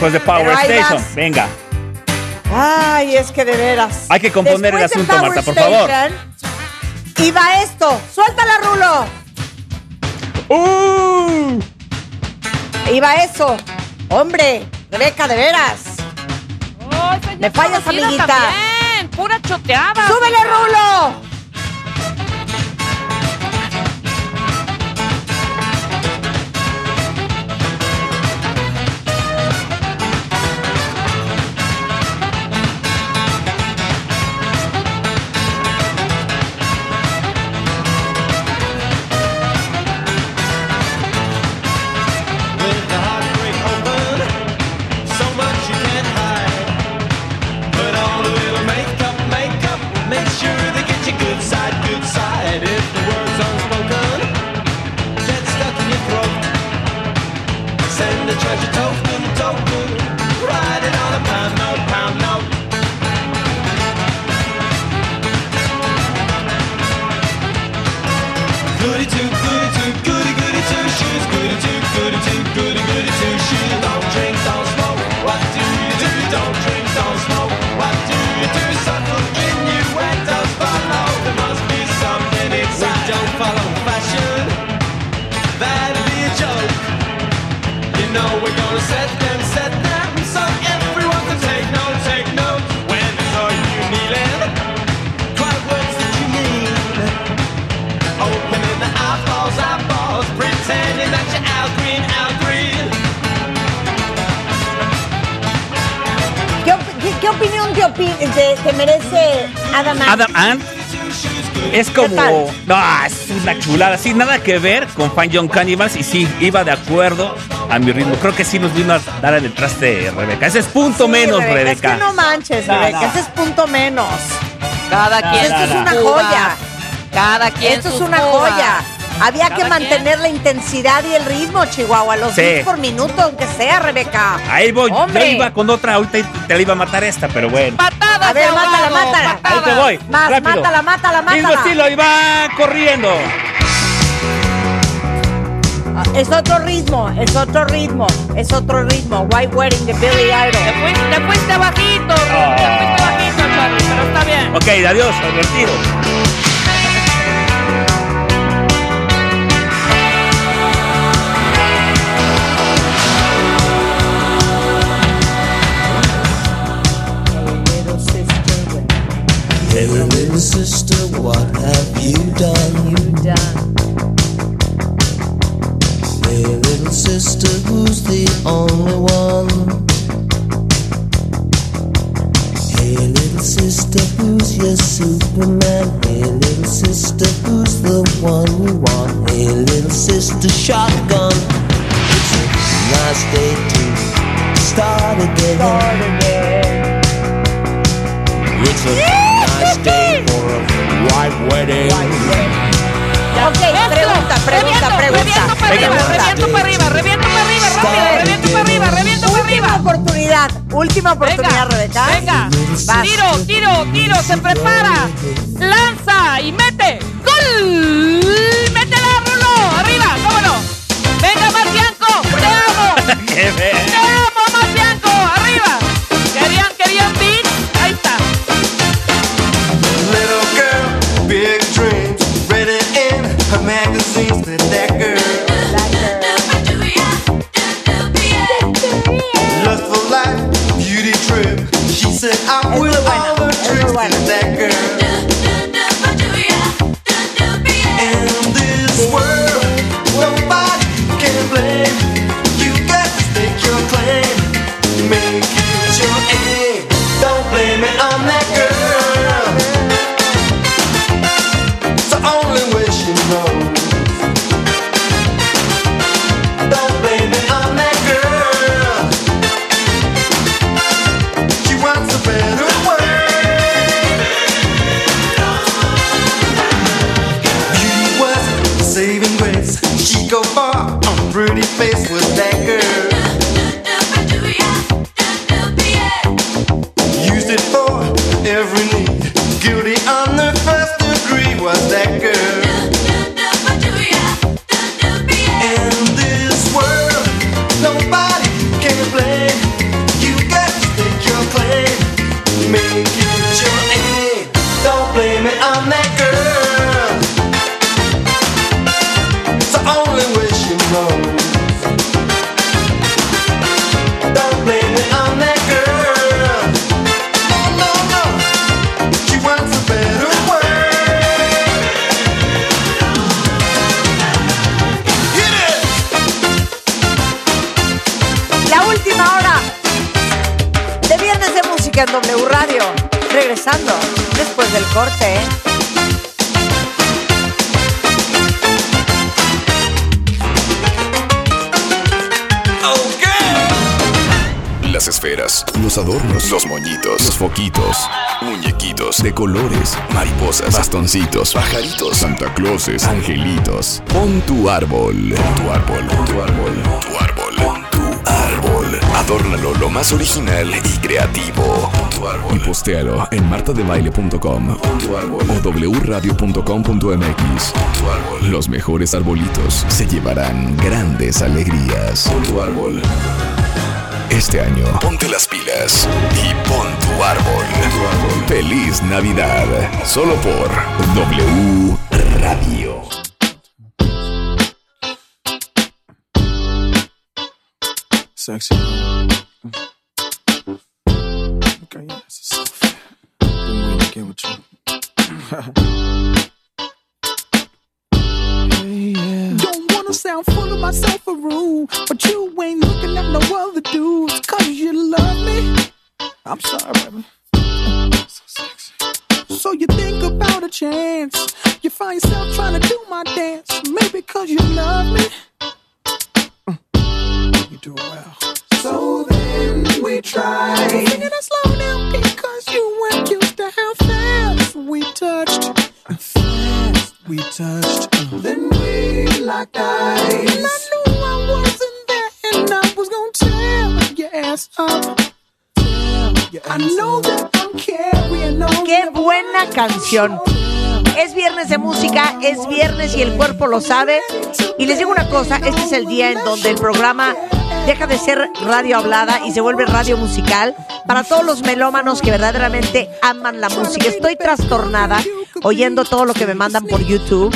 después de Power Station. Venga. Ay, es que de veras. Hay que componer el asunto, Power Marta, por favor. Y va esto. Suéltala, Rulo. Uh. Y va eso. Hombre, Rebeca, de veras. Oh, Me fallas, amiguita. También. Pura choteada. ¡Súbele, Rulo! Goody Tube, Goody too. Que merece Adam Ant. Adam Ant es como. No, es una chulada. Sí, nada que ver con Fan John Cannibals. Y sí, iba de acuerdo a mi ritmo. Creo que sí nos vino a dar el traste Rebeca. Ese es punto Sí, menos, Rebeca, Rebeca. Es que no manches, No, Rebeca. no. Ese es punto menos. Cada quien Esto es una joya. Cada quien Esto es una cubas. joya. Había Cada que mantener la intensidad y el ritmo, Chihuahua. Los Sí. beats por minuto, aunque sea, Rebeca. Ahí voy. Hombre. Yo iba con otra. Ahorita te la iba a matar esta, pero bueno. A ver, mátala, mátala. Ahí te voy. Más, rápido. mátala, mátala, Mismo mátala. estilo, y va corriendo. Ah, Es otro ritmo, es otro ritmo, es otro ritmo. White Wedding de Billy Idol. Te fuiste, te fuiste bajito, Ru, te fuiste bajito, Charlie, pero está bien. Ok, adiós, al Hey, little sister, what have you done? You done. Hey, little sister, who's the only one? Hey, little sister, who's your Superman? Hey, little sister, who's the one you want? Hey, little sister, shotgun. It's a nice day to start again. It's a nice day for a white wedding. Ok, pregunta, pregunta, pregunta. Reviento para arriba, reviento para arriba, reviento para arriba, rápido, reviento para arriba, reviento para Última arriba. oportunidad, última oportunidad, Rebeca. Venga, Vas. tiro, tiro, tiro, se prepara, lanza y mete. ¡Gol! ¡Métela, Rulo! ¡Arriba! ¡Vámonos! ¡Venga, Marcianco! ¡Te amo! Qué ¡Te amo, Marcianco! ¡Arriba! Después del corte. ¿eh? Las esferas, los adornos, los moñitos, los foquitos, muñequitos de colores, mariposas, bastoncitos, pajaritos, Santa Clauses, angelitos. Pon tu árbol. Pon tu árbol. Pon tu árbol. Tu árbol. Tu árbol. Adórnalo lo más original y creativo. Tu árbol. Y postéalo en martadebaile.com o wradio.com.mx. tu árbol. Los mejores arbolitos se llevarán grandes alegrías. Tu árbol. Este año, ponte las pilas y pon tu árbol. Feliz Navidad, solo por W Radio. Sexy. Okay, yeah, it's so fat. Been waiting to get with you. Hey, yeah. Don't wanna sound full of myself or rude, but you ain't looking at no other dudes. Cause you love me. I'm sorry, baby. So sexy. so you think about a chance. You find yourself trying to do my dance, maybe cause you love me. Mm. You do well. So then we try. Singing it slow down because you weren't used to how fast we touched. Fast we touched. Then we locked eyes. And I knew I wasn't there, and I was gonna tear your ass up. I know that I'm carrying on. Qué buena canción. Es viernes de música, es viernes y el cuerpo lo sabe. Y les digo una cosa, este es el día en donde el programa deja de ser radio hablada y se vuelve radio musical para todos los melómanos que verdaderamente aman la música. Estoy trastornada oyendo todo lo que me mandan por YouTube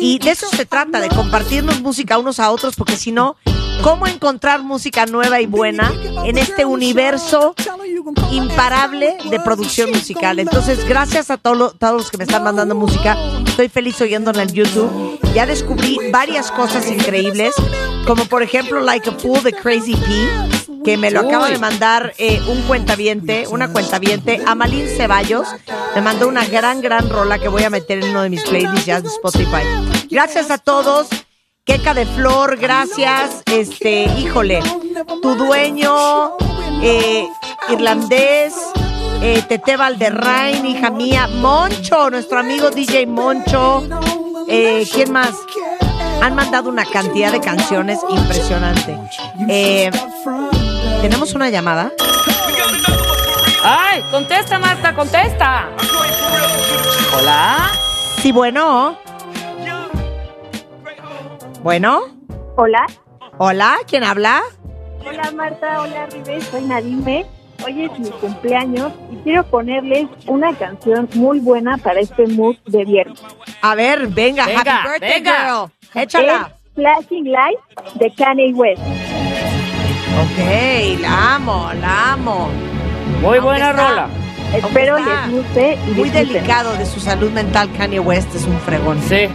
y de eso se trata, de compartirnos música unos a otros, porque si no, ¿cómo encontrar música nueva y buena en este universo imparable de producción musical? Entonces, gracias a todo lo- todos los que me están mandando música, estoy feliz oyéndola en YouTube. Ya descubrí varias cosas increíbles, como por ejemplo Like a Fool de Crazy P, que me lo acaba de mandar eh, un cuentaviente, una cuentaviente, Amalín Ceballos, me mandó una gran, gran rola que voy a meter en uno de mis playlists ya de Spotify. Gracias a todos. Queca de Flor, gracias. Este, híjole, tu dueño, eh, irlandés, eh, Tete Valderrain, hija mía, Moncho, nuestro amigo DJ Moncho. Eh, ¿Quién más? Han mandado una cantidad de canciones impresionante. ¿Tenemos una llamada? ¡Ay! ¡Contesta, Marta! ¡Contesta! Hola. Sí, bueno. Bueno. Hola. Hola, ¿quién habla? Hola Marta, hola Rives, soy Nadime. Hoy es mi cumpleaños y quiero ponerles una canción muy buena para este mood de viernes. A ver, venga, Venga, happy birthday, venga. girl. Échala. Es Flashing Lights de Kanye West. Ok, la amo, la amo. Muy buena está- rola. Espero les guste y Muy disfruten. delicado de su salud mental, Kanye West es un fregón. Sí.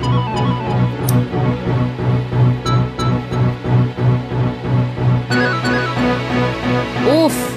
Uf.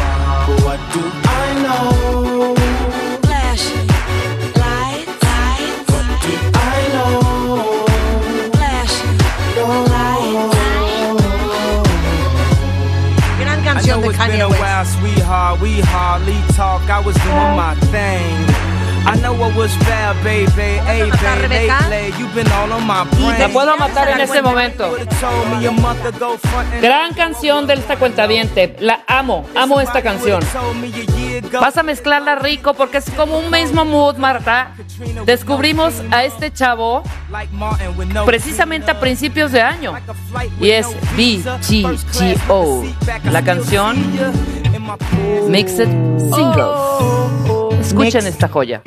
But what do I know? flashing lights, lights. What do I know? Flashing Gran I canción know de it's been a while, sweetheart. We hardly talk. I was doing my thing. I know what was fair, baby. Hey, matar, baby, Rebeca? lately, you've been all on my brain. La puedo matar en este momento. Gran canción de esta cuentaviente. La amo, amo esta canción. Vas a mezclarla rico porque es como un mismo mood, Marta. Descubrimos a este chavo precisamente a principios de año. Y es BGGO. La canción Mixed Singles. Escuchen esta joya.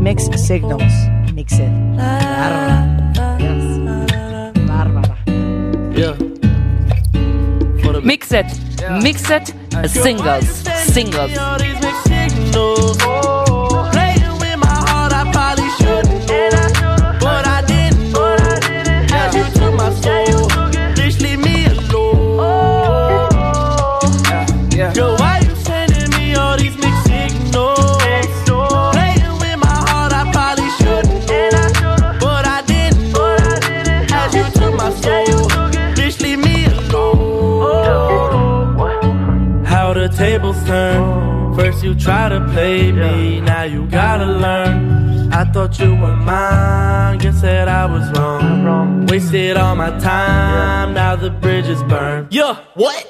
Mixed Signals. Mixed. Bárbara. Mixed, Mixed Singles. Singles. Try to play me, now you gotta learn. I thought you were mine, guess that I was wrong. Wasted all my time, now the bridge is burned. Yeah, what?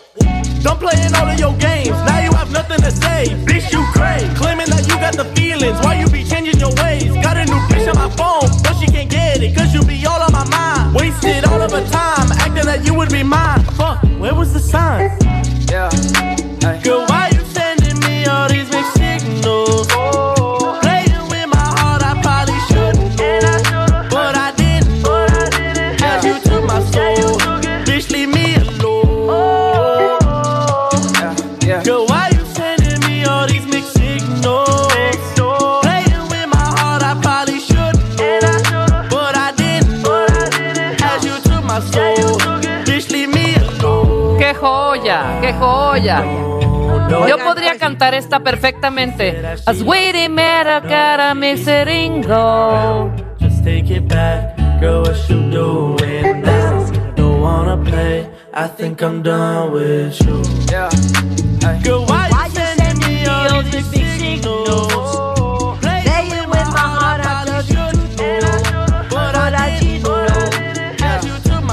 Don't play in all of your games, now you have nothing to say. Bitch, you crave, claiming that you got the feelings. Why you be changing your ways? Got a new bitch on my phone, but she can't get it, cause you be all on my mind. Wasted all of her time, acting that you would be mine. Fuck, where was the sign? Yeah. Joya! Yo podría cantar esta perfectamente. As waiting matter, gotta mix it in go. Just take it back, girl, what you doing now? Don't wanna play, I think I'm done with you. Yeah. Girl, why, you sending me all these signals?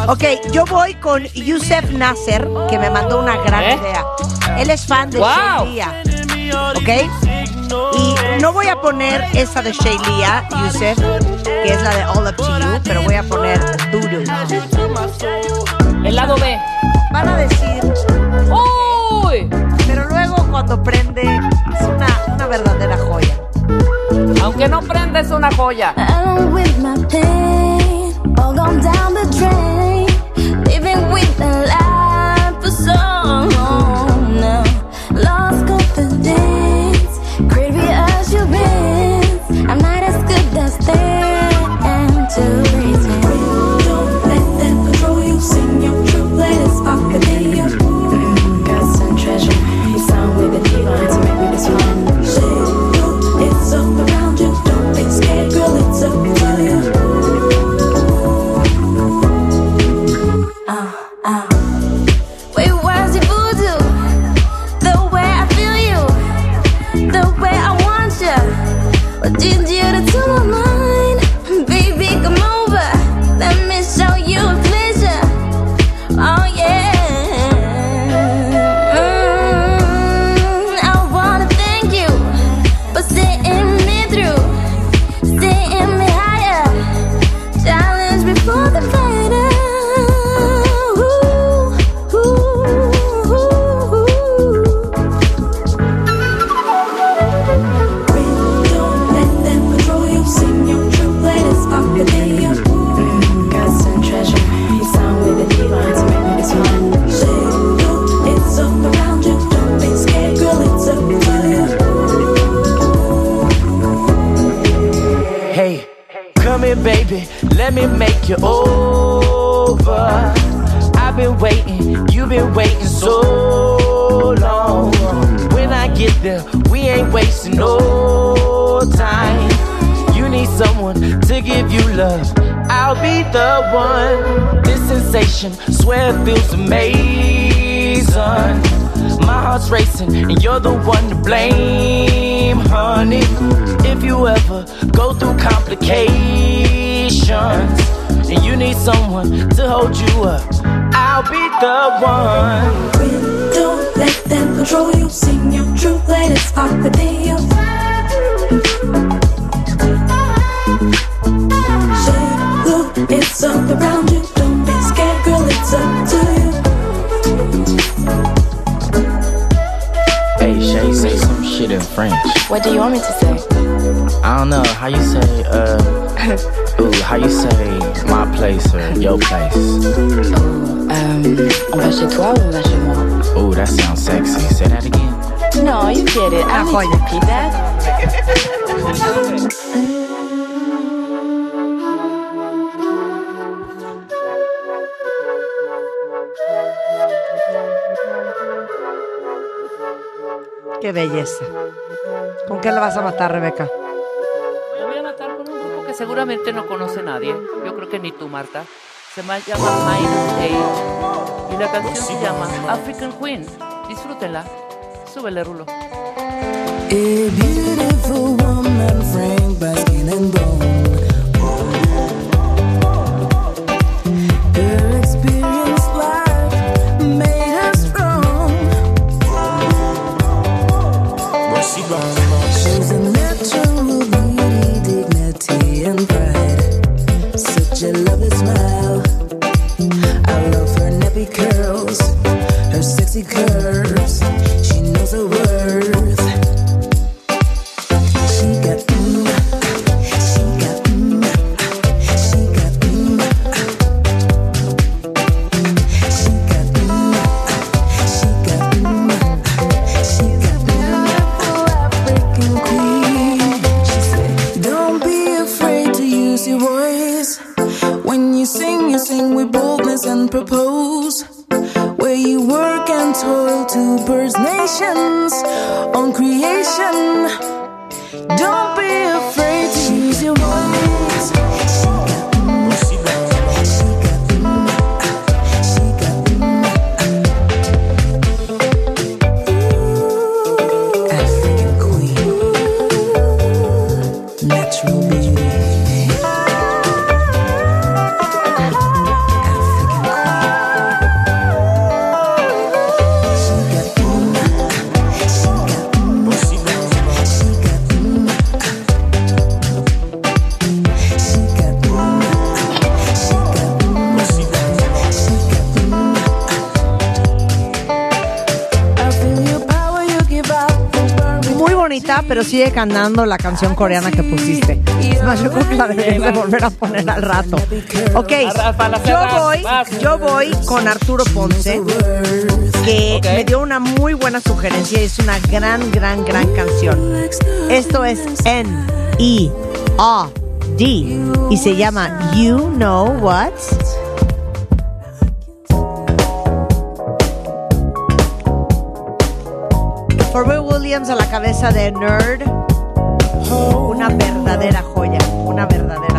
Ok, yo voy con Yusef Nasser, que me mandó una gran ¿Eh? idea. Él es fan de Wow. Shaylia. ¿Ok? Y no voy a poner esa de Shaylia, Yusef, que es la de All Up to You, pero voy a poner Voodoo. El lado B. Van a decir, ¡Uy! pero luego cuando prende, es una, una verdadera joya. Aunque no prenda, es una joya. Along with my pain, all gone down the drain. Living with the life qué la vas a matar, Rebeca? Me voy a matar con un grupo que seguramente no conoce nadie. Yo creo que ni tú, Marta. Se llama Mind Aid. Y la canción se llama African Queen. Disfrútenla. Súbele, Rulo. A beautiful woman, Frank and Bone. ganando la canción coreana que pusiste. Es más, yo creo que la deberías de volver a poner al rato. Ok, yo voy, yo voy con Arturo Ponce, que me dio una muy buena sugerencia y es una gran, gran, gran canción. Esto es N-E-A-D y se llama You Know What. For we Williams a la cabeza de Nerd. Una verdadera joya, una verdadera.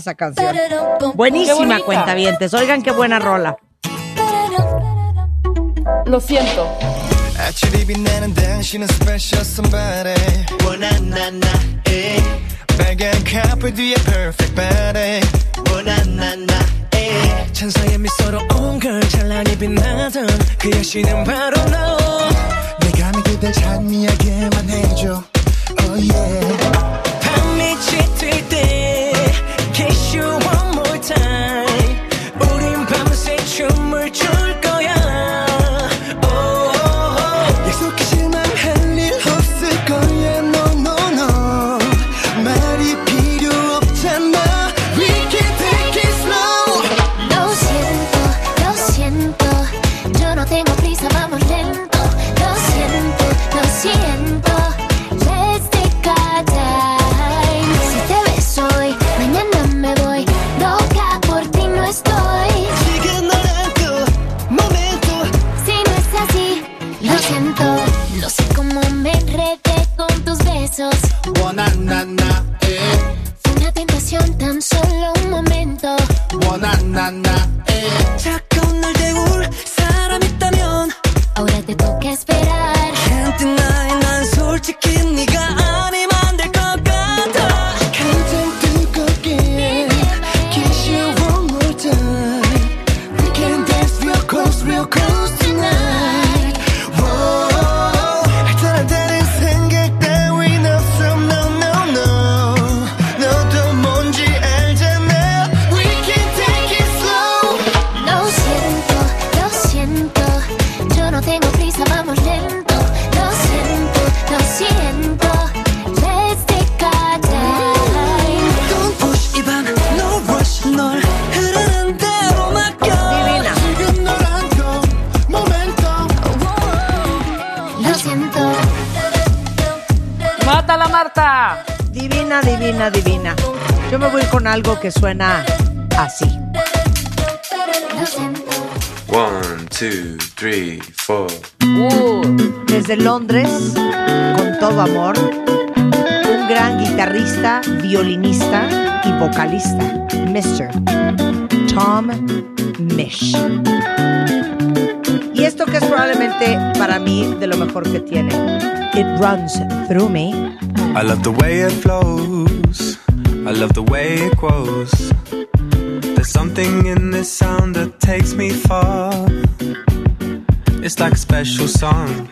esa canción. Buenísima cuenta vientes. Oigan qué buena rola. Lo siento. suena así. One, two, three, four. Uh, desde Londres, con todo amor, un gran guitarrista, violinista y vocalista, Mr. Tom Mish. Y esto que es probablemente para mí de lo mejor que tiene. It runs through me. I love the way it flows. I love the way it grows. There's something in this sound that takes me far. It's like a special song.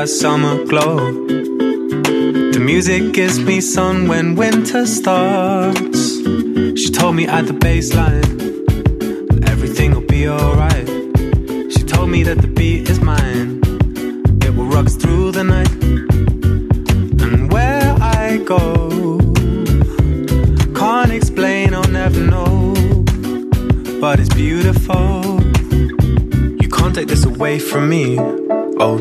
that summer glow. The music gives me sun when winter starts. She told me at the baseline.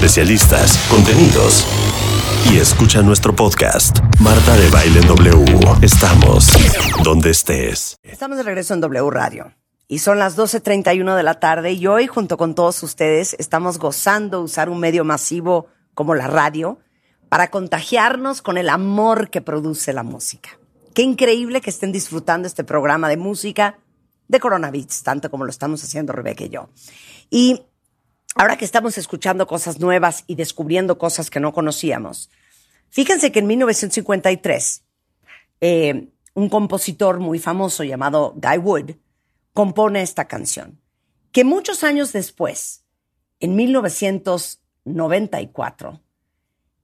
Especialistas, contenidos y escucha nuestro podcast. Marta de Baile en W. Estamos donde estés. Estamos de regreso en W Radio. Y son las 12.31 de la tarde y hoy junto con todos ustedes estamos gozando usar un medio masivo como la radio para contagiarnos con el amor que produce la música. Qué increíble que estén disfrutando este programa de música de Corona Beats, tanto como lo estamos haciendo Rebeca y yo. Y ahora que estamos escuchando cosas nuevas y descubriendo cosas que no conocíamos, fíjense que en 1953 eh, un compositor muy famoso llamado Guy Wood compone esta canción, que muchos años después, en 1994,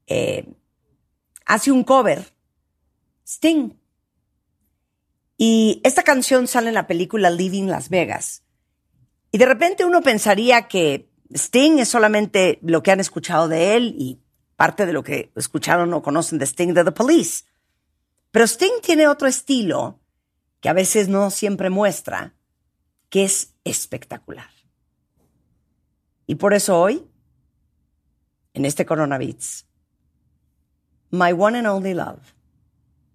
eh, hace un cover, Sting. Y esta canción sale en la película Living Las Vegas. Y de repente uno pensaría que Sting es solamente lo que han escuchado de él y parte de lo que escucharon o conocen de Sting de The Police. Pero Sting tiene otro estilo que a veces no siempre muestra, que es espectacular. Y por eso hoy, en este Corona Beats, My One and Only Love,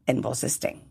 en voz Sting.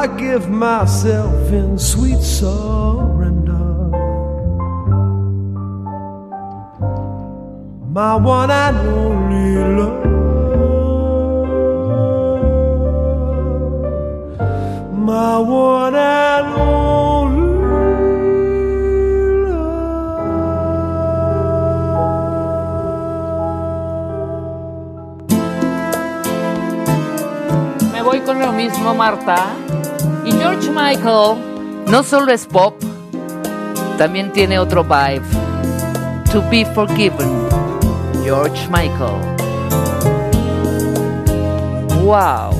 I give myself in sweet surrender. My one and only love. My one and only Me voy con lo mismo, Marta. George Michael no solo es pop, también tiene otro vibe. To be forgiven. George Michael. Wow.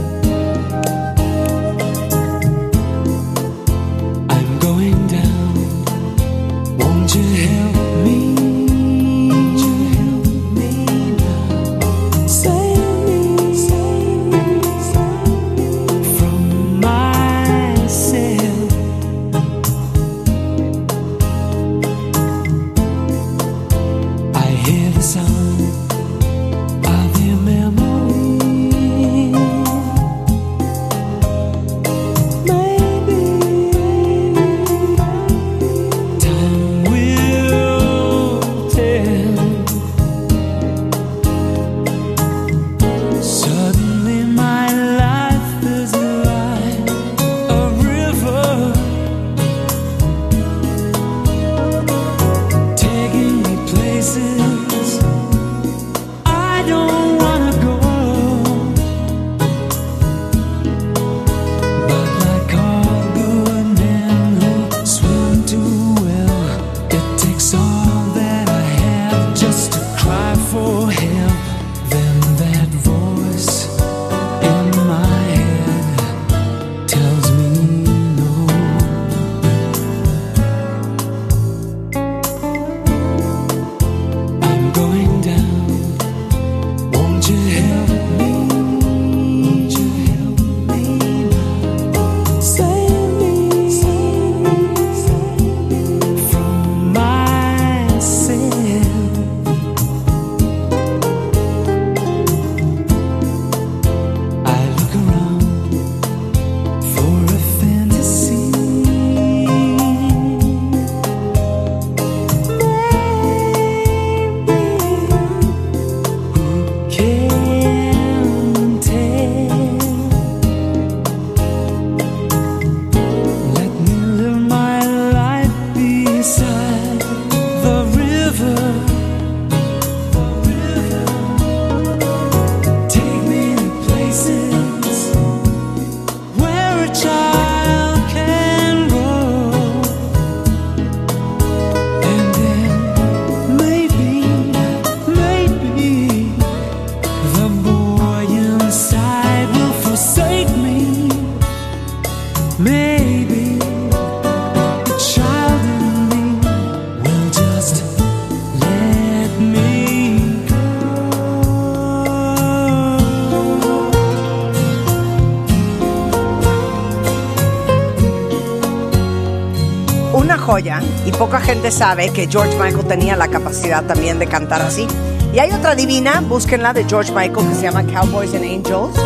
Y poca gente sabe que George Michael tenía la capacidad también de cantar así. Y hay otra divina, búsquenla de George Michael que se llama Cowboys and Angels,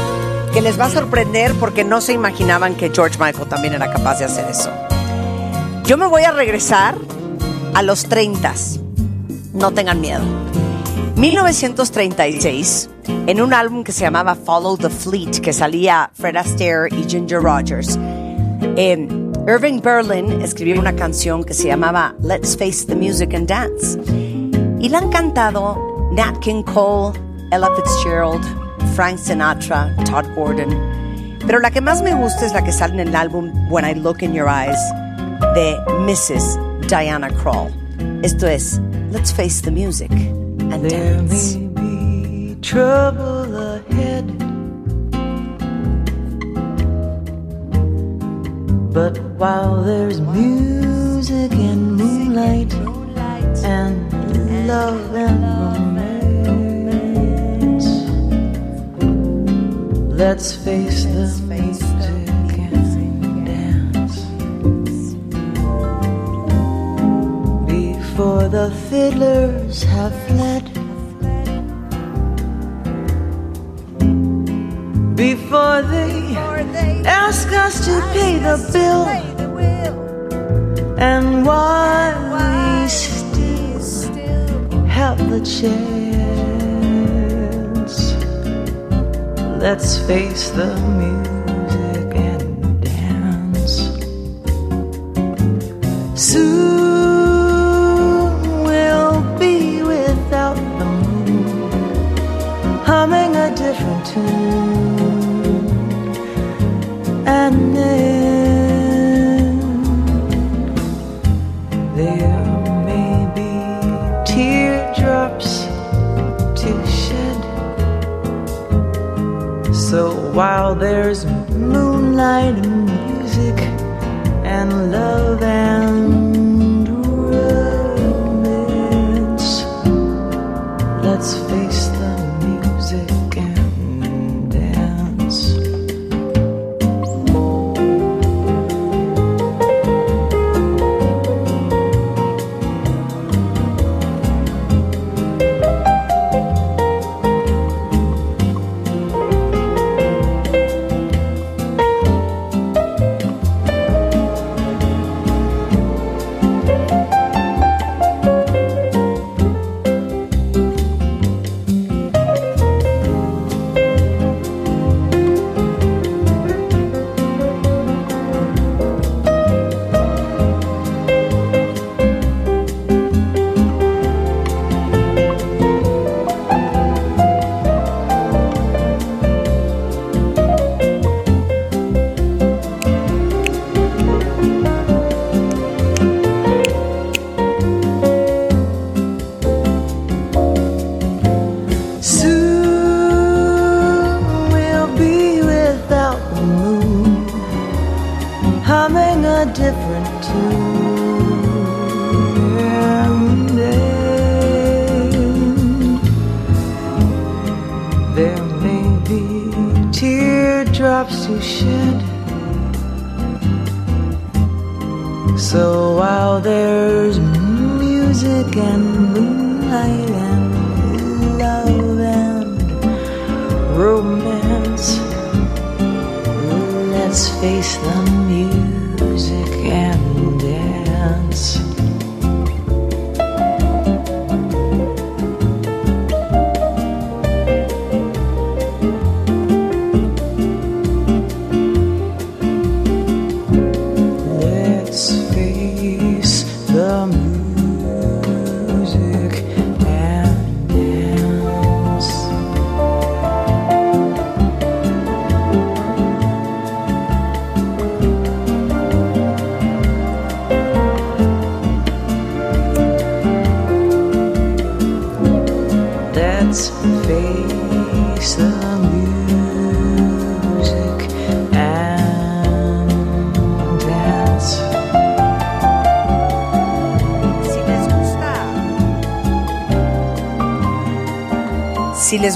que les va a sorprender porque no se imaginaban que George Michael también era capaz de hacer eso. Yo me voy a regresar a los 30. No tengan miedo. 1936, en un álbum que se llamaba Follow the Fleet, que salía Fred Astaire y Ginger Rogers, eh, Irving Berlin escribió una canción que se llamaba Let's Face the Music and Dance. Y la han cantado Nat King Cole, Ella Fitzgerald, Frank Sinatra, Todd Gordon. Pero la que más me gusta es la que sale en el álbum When I Look in Your Eyes de Mrs. Diana Krall. Esto es Let's Face the Music and Dance. was music and moonlight and love and romance. Let's face the music and dance before the fiddlers have fled. Before they ask us to pay the bill. And while we still have the chance, let's face the music and dance. Soon we'll be without the moon, humming a different tune. And while there's moonlight and music and love and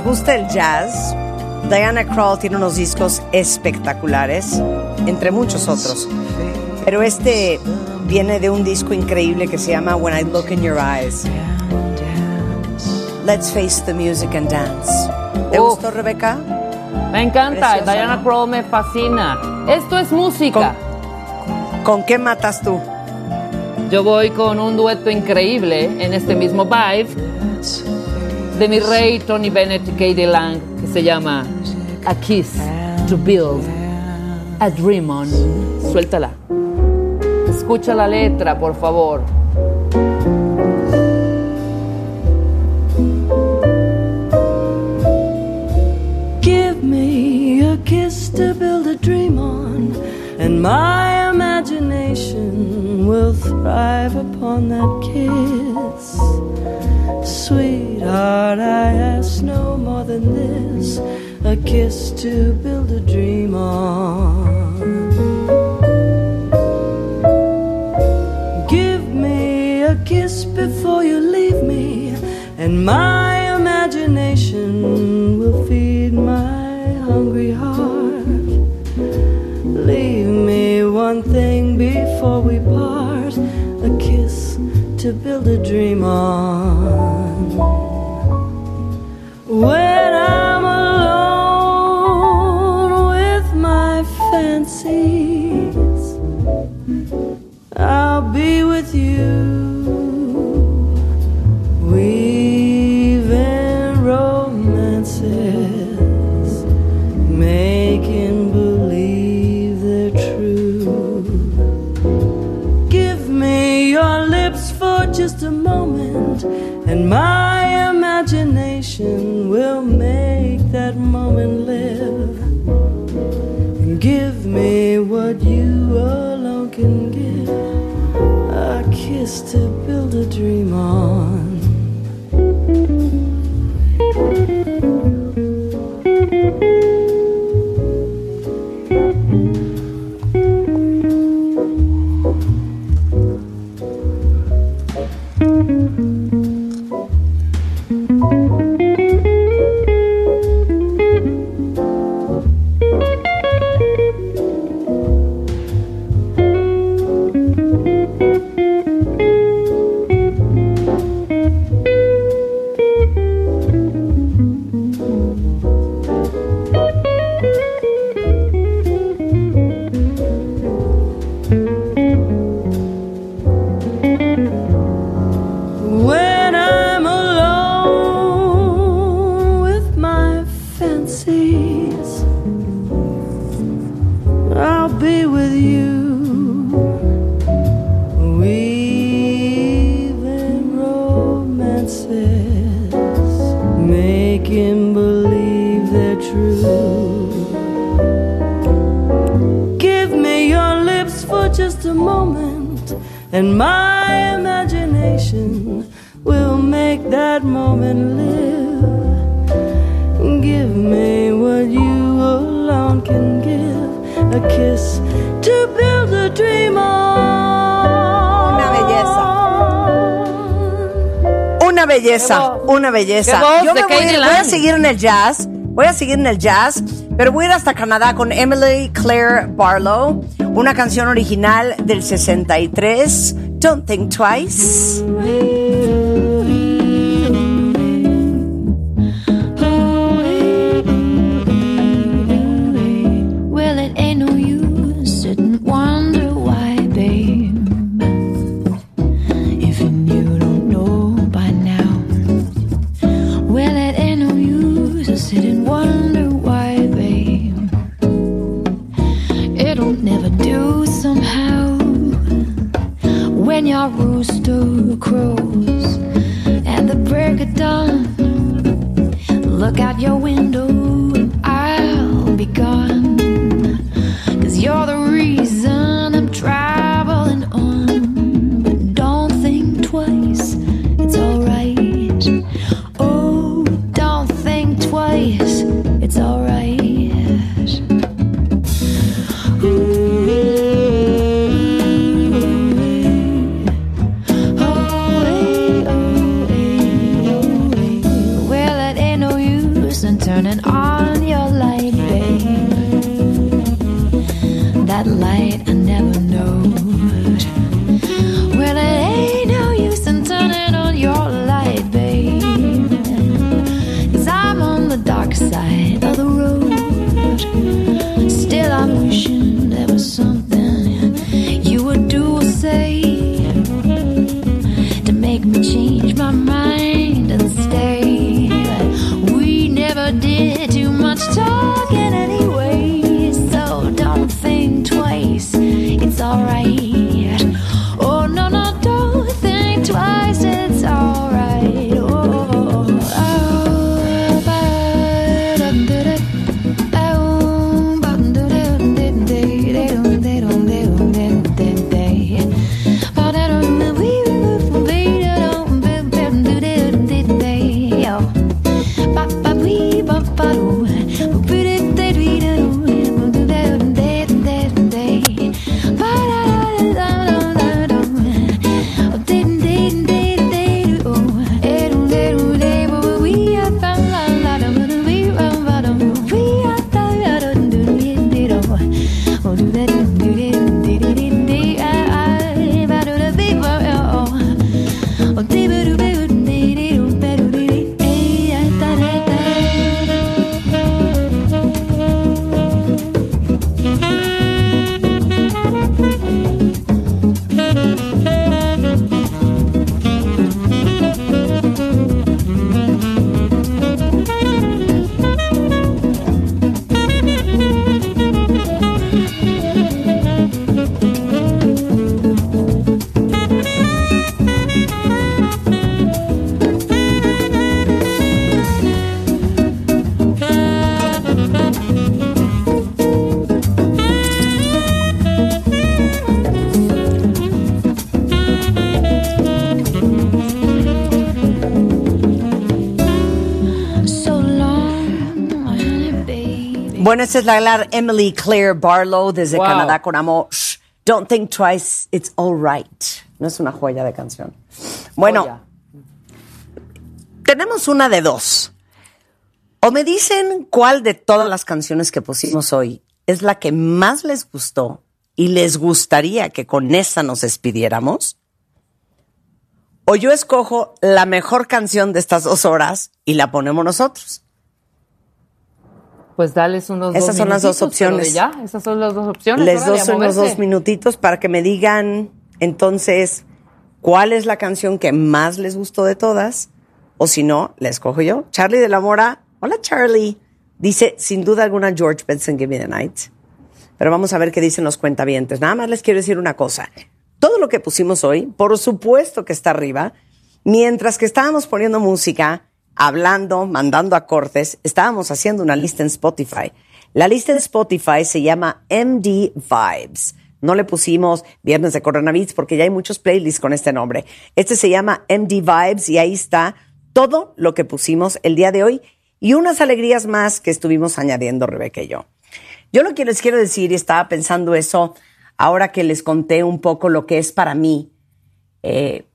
gusta el jazz, Diana Krall tiene unos discos espectaculares, entre muchos otros. Pero este viene de un disco increíble que se llama When I Look in Your Eyes. Let's face the music and dance. ¿Te Uf. gustó, Rebeca? Me encanta, Preciosa, Diana ¿no? Crow me fascina. Esto es música. ¿Con qué matas tú? Yo voy con un dueto increíble en este mismo vibe de mi rey Tony Bennett y Katie Lang que se llama A Kiss to Build a Dream On. Suéltala. Escucha la letra, por favor. Give me a kiss to build a dream on, and my imagination will thrive upon that kiss. Sweetheart, I ask no more than this a kiss to build a dream on. Give me a kiss before you leave me, and my imagination will feed my hungry heart. Leave me one thing before we to build a dream on. belleza. Yo me voy, voy, a seguir en el jazz. Voy a seguir en el jazz, pero voy a ir hasta Canadá con Emily Claire Barlow, una canción original del 63, Don't Think Twice. Es la Emily Claire Barlow desde Wow. Canadá con amor. Shh, Don't think twice, it's all right. No es una joya de canción. Bueno, Joya. tenemos una de dos. O me dicen cuál de todas las canciones que pusimos hoy es la que más les gustó y les gustaría que con esa nos despidiéramos. O yo escojo la mejor canción de estas dos horas y la ponemos nosotros. Pues dales unos Esas dos son las dos opciones. Ya, esas son las dos opciones. Les doy unos dos minutitos para que me digan entonces cuál es la canción que más les gustó de todas. O si no, la escojo yo. Charlie de la Mora. Hola, Charlie. Dice, sin duda alguna, George Benson, Give Me the Night. Pero vamos a ver qué dicen los cuentavientes. Nada más les quiero decir una cosa. Todo lo que pusimos hoy, por supuesto que está arriba. Mientras que estábamos poniendo música, hablando, mandando acordes, estábamos haciendo una lista en Spotify. La lista en Spotify se llama MD Vibes. No le pusimos Viernes de Coronavirus porque ya hay muchos playlists con este nombre. Este se llama MD Vibes y ahí está todo lo que pusimos el día de hoy y unas alegrías más que estuvimos añadiendo Rebeca y yo. Yo lo que les quiero decir, y estaba pensando eso ahora que les conté un poco lo que es para mí eh,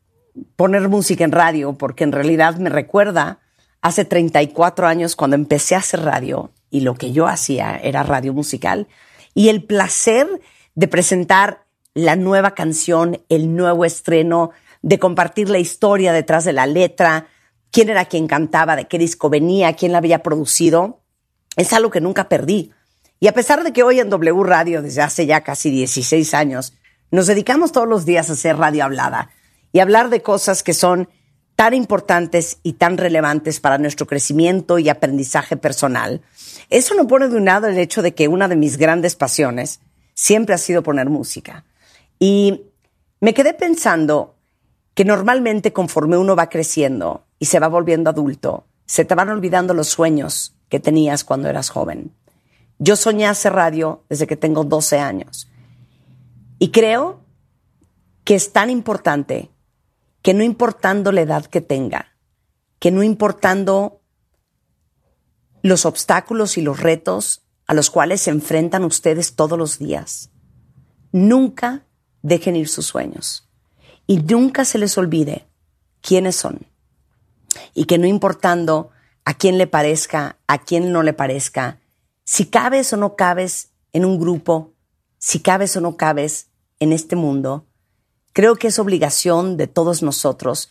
poner música en radio, porque en realidad me recuerda hace 34 años cuando empecé a hacer radio y lo que yo hacía era radio musical y el placer de presentar la nueva canción, el nuevo estreno, de compartir la historia detrás de la letra, quién era quien cantaba, de qué disco venía, quién la había producido, es algo que nunca perdí. Y a pesar de que hoy en W Radio, desde hace ya casi 16 años, nos dedicamos todos los días a hacer radio hablada y hablar de cosas que son tan importantes y tan relevantes para nuestro crecimiento y aprendizaje personal, eso no pone de un lado el hecho de que una de mis grandes pasiones siempre ha sido poner música. Y me quedé pensando que normalmente conforme uno va creciendo y se va volviendo adulto, se te van olvidando los sueños que tenías cuando eras joven. Yo soñé hacer radio desde que tengo 12 años. Y creo que es tan importante que no importando la edad que tenga, que no importando los obstáculos y los retos a los cuales se enfrentan ustedes todos los días, nunca dejen ir sus sueños y nunca se les olvide quiénes son. Y que no importando a quién le parezca, a quién no le parezca, si cabes o no cabes en un grupo, si cabes o no cabes en este mundo, creo que es obligación de todos nosotros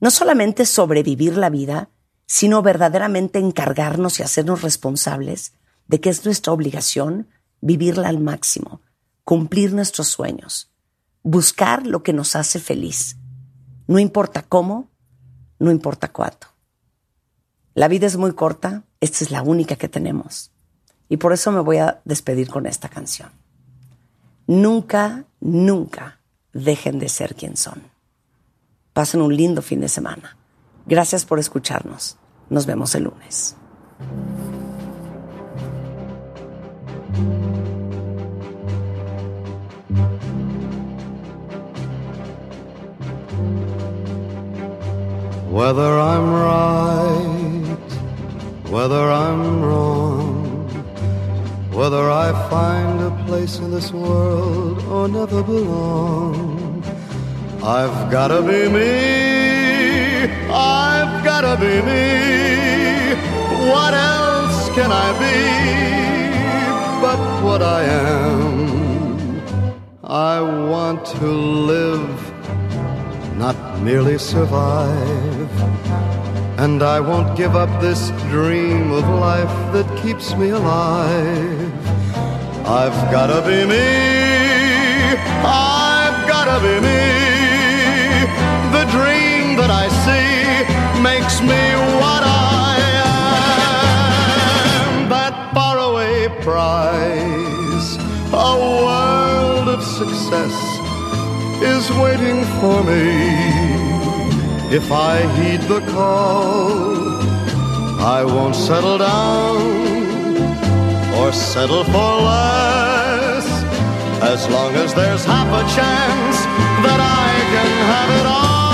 no solamente sobrevivir la vida, sino verdaderamente encargarnos y hacernos responsables de que es nuestra obligación vivirla al máximo, cumplir nuestros sueños, buscar lo que nos hace feliz. No importa cómo, no importa cuánto. La vida es muy corta, esta es la única que tenemos. Y por eso me voy a despedir con esta canción. Nunca, nunca dejen de ser quien son. Pasen un lindo fin de semana. Gracias por escucharnos. Nos vemos el lunes. Whether I'm right, whether I'm wrong, whether I find a place in this world or never belong, I've gotta be me, I've gotta be me. What else can I be but what I am? I want to live not merely survive. And I won't give up this dream of life that keeps me alive. I've gotta be me, I've gotta be me. The dream that I see makes me what I am. That faraway prize, a world of success is waiting for me. If I heed the call, I won't settle down or settle for less. As long as there's half a chance that I can have it all,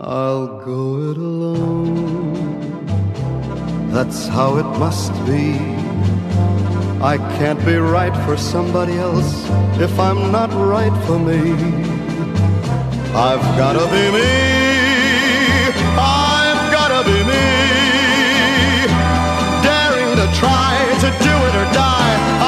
I'll go it alone. That's how it must be. I can't be right for somebody else if I'm not right for me. I've gotta be me. I've gotta be me. Daring to try to do it or die.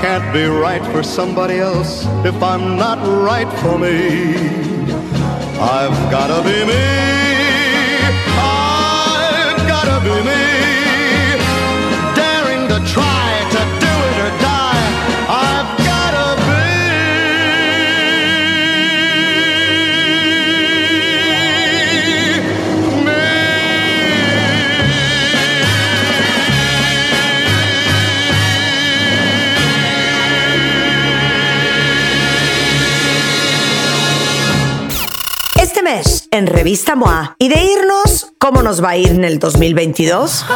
Can't be right for somebody else if I'm not right for me. I've gotta be me. I've gotta be me. En Revista MOA, y de irnos, ¿cómo nos va a ir en el 2022?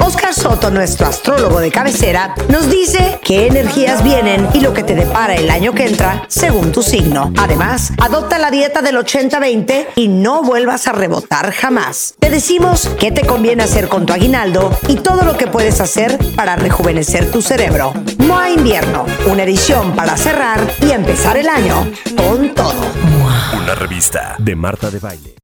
Oscar Soto, nuestro astrólogo de cabecera, nos dice qué energías vienen y lo que te depara el año que entra según tu signo. Además, adopta la dieta del 80-20 y no vuelvas a rebotar jamás. Te decimos qué te conviene hacer con tu aguinaldo y todo lo que puedes hacer para rejuvenecer tu cerebro. MOA Invierno, una edición para cerrar y empezar el año con todo. Una revista de Marta de Baile.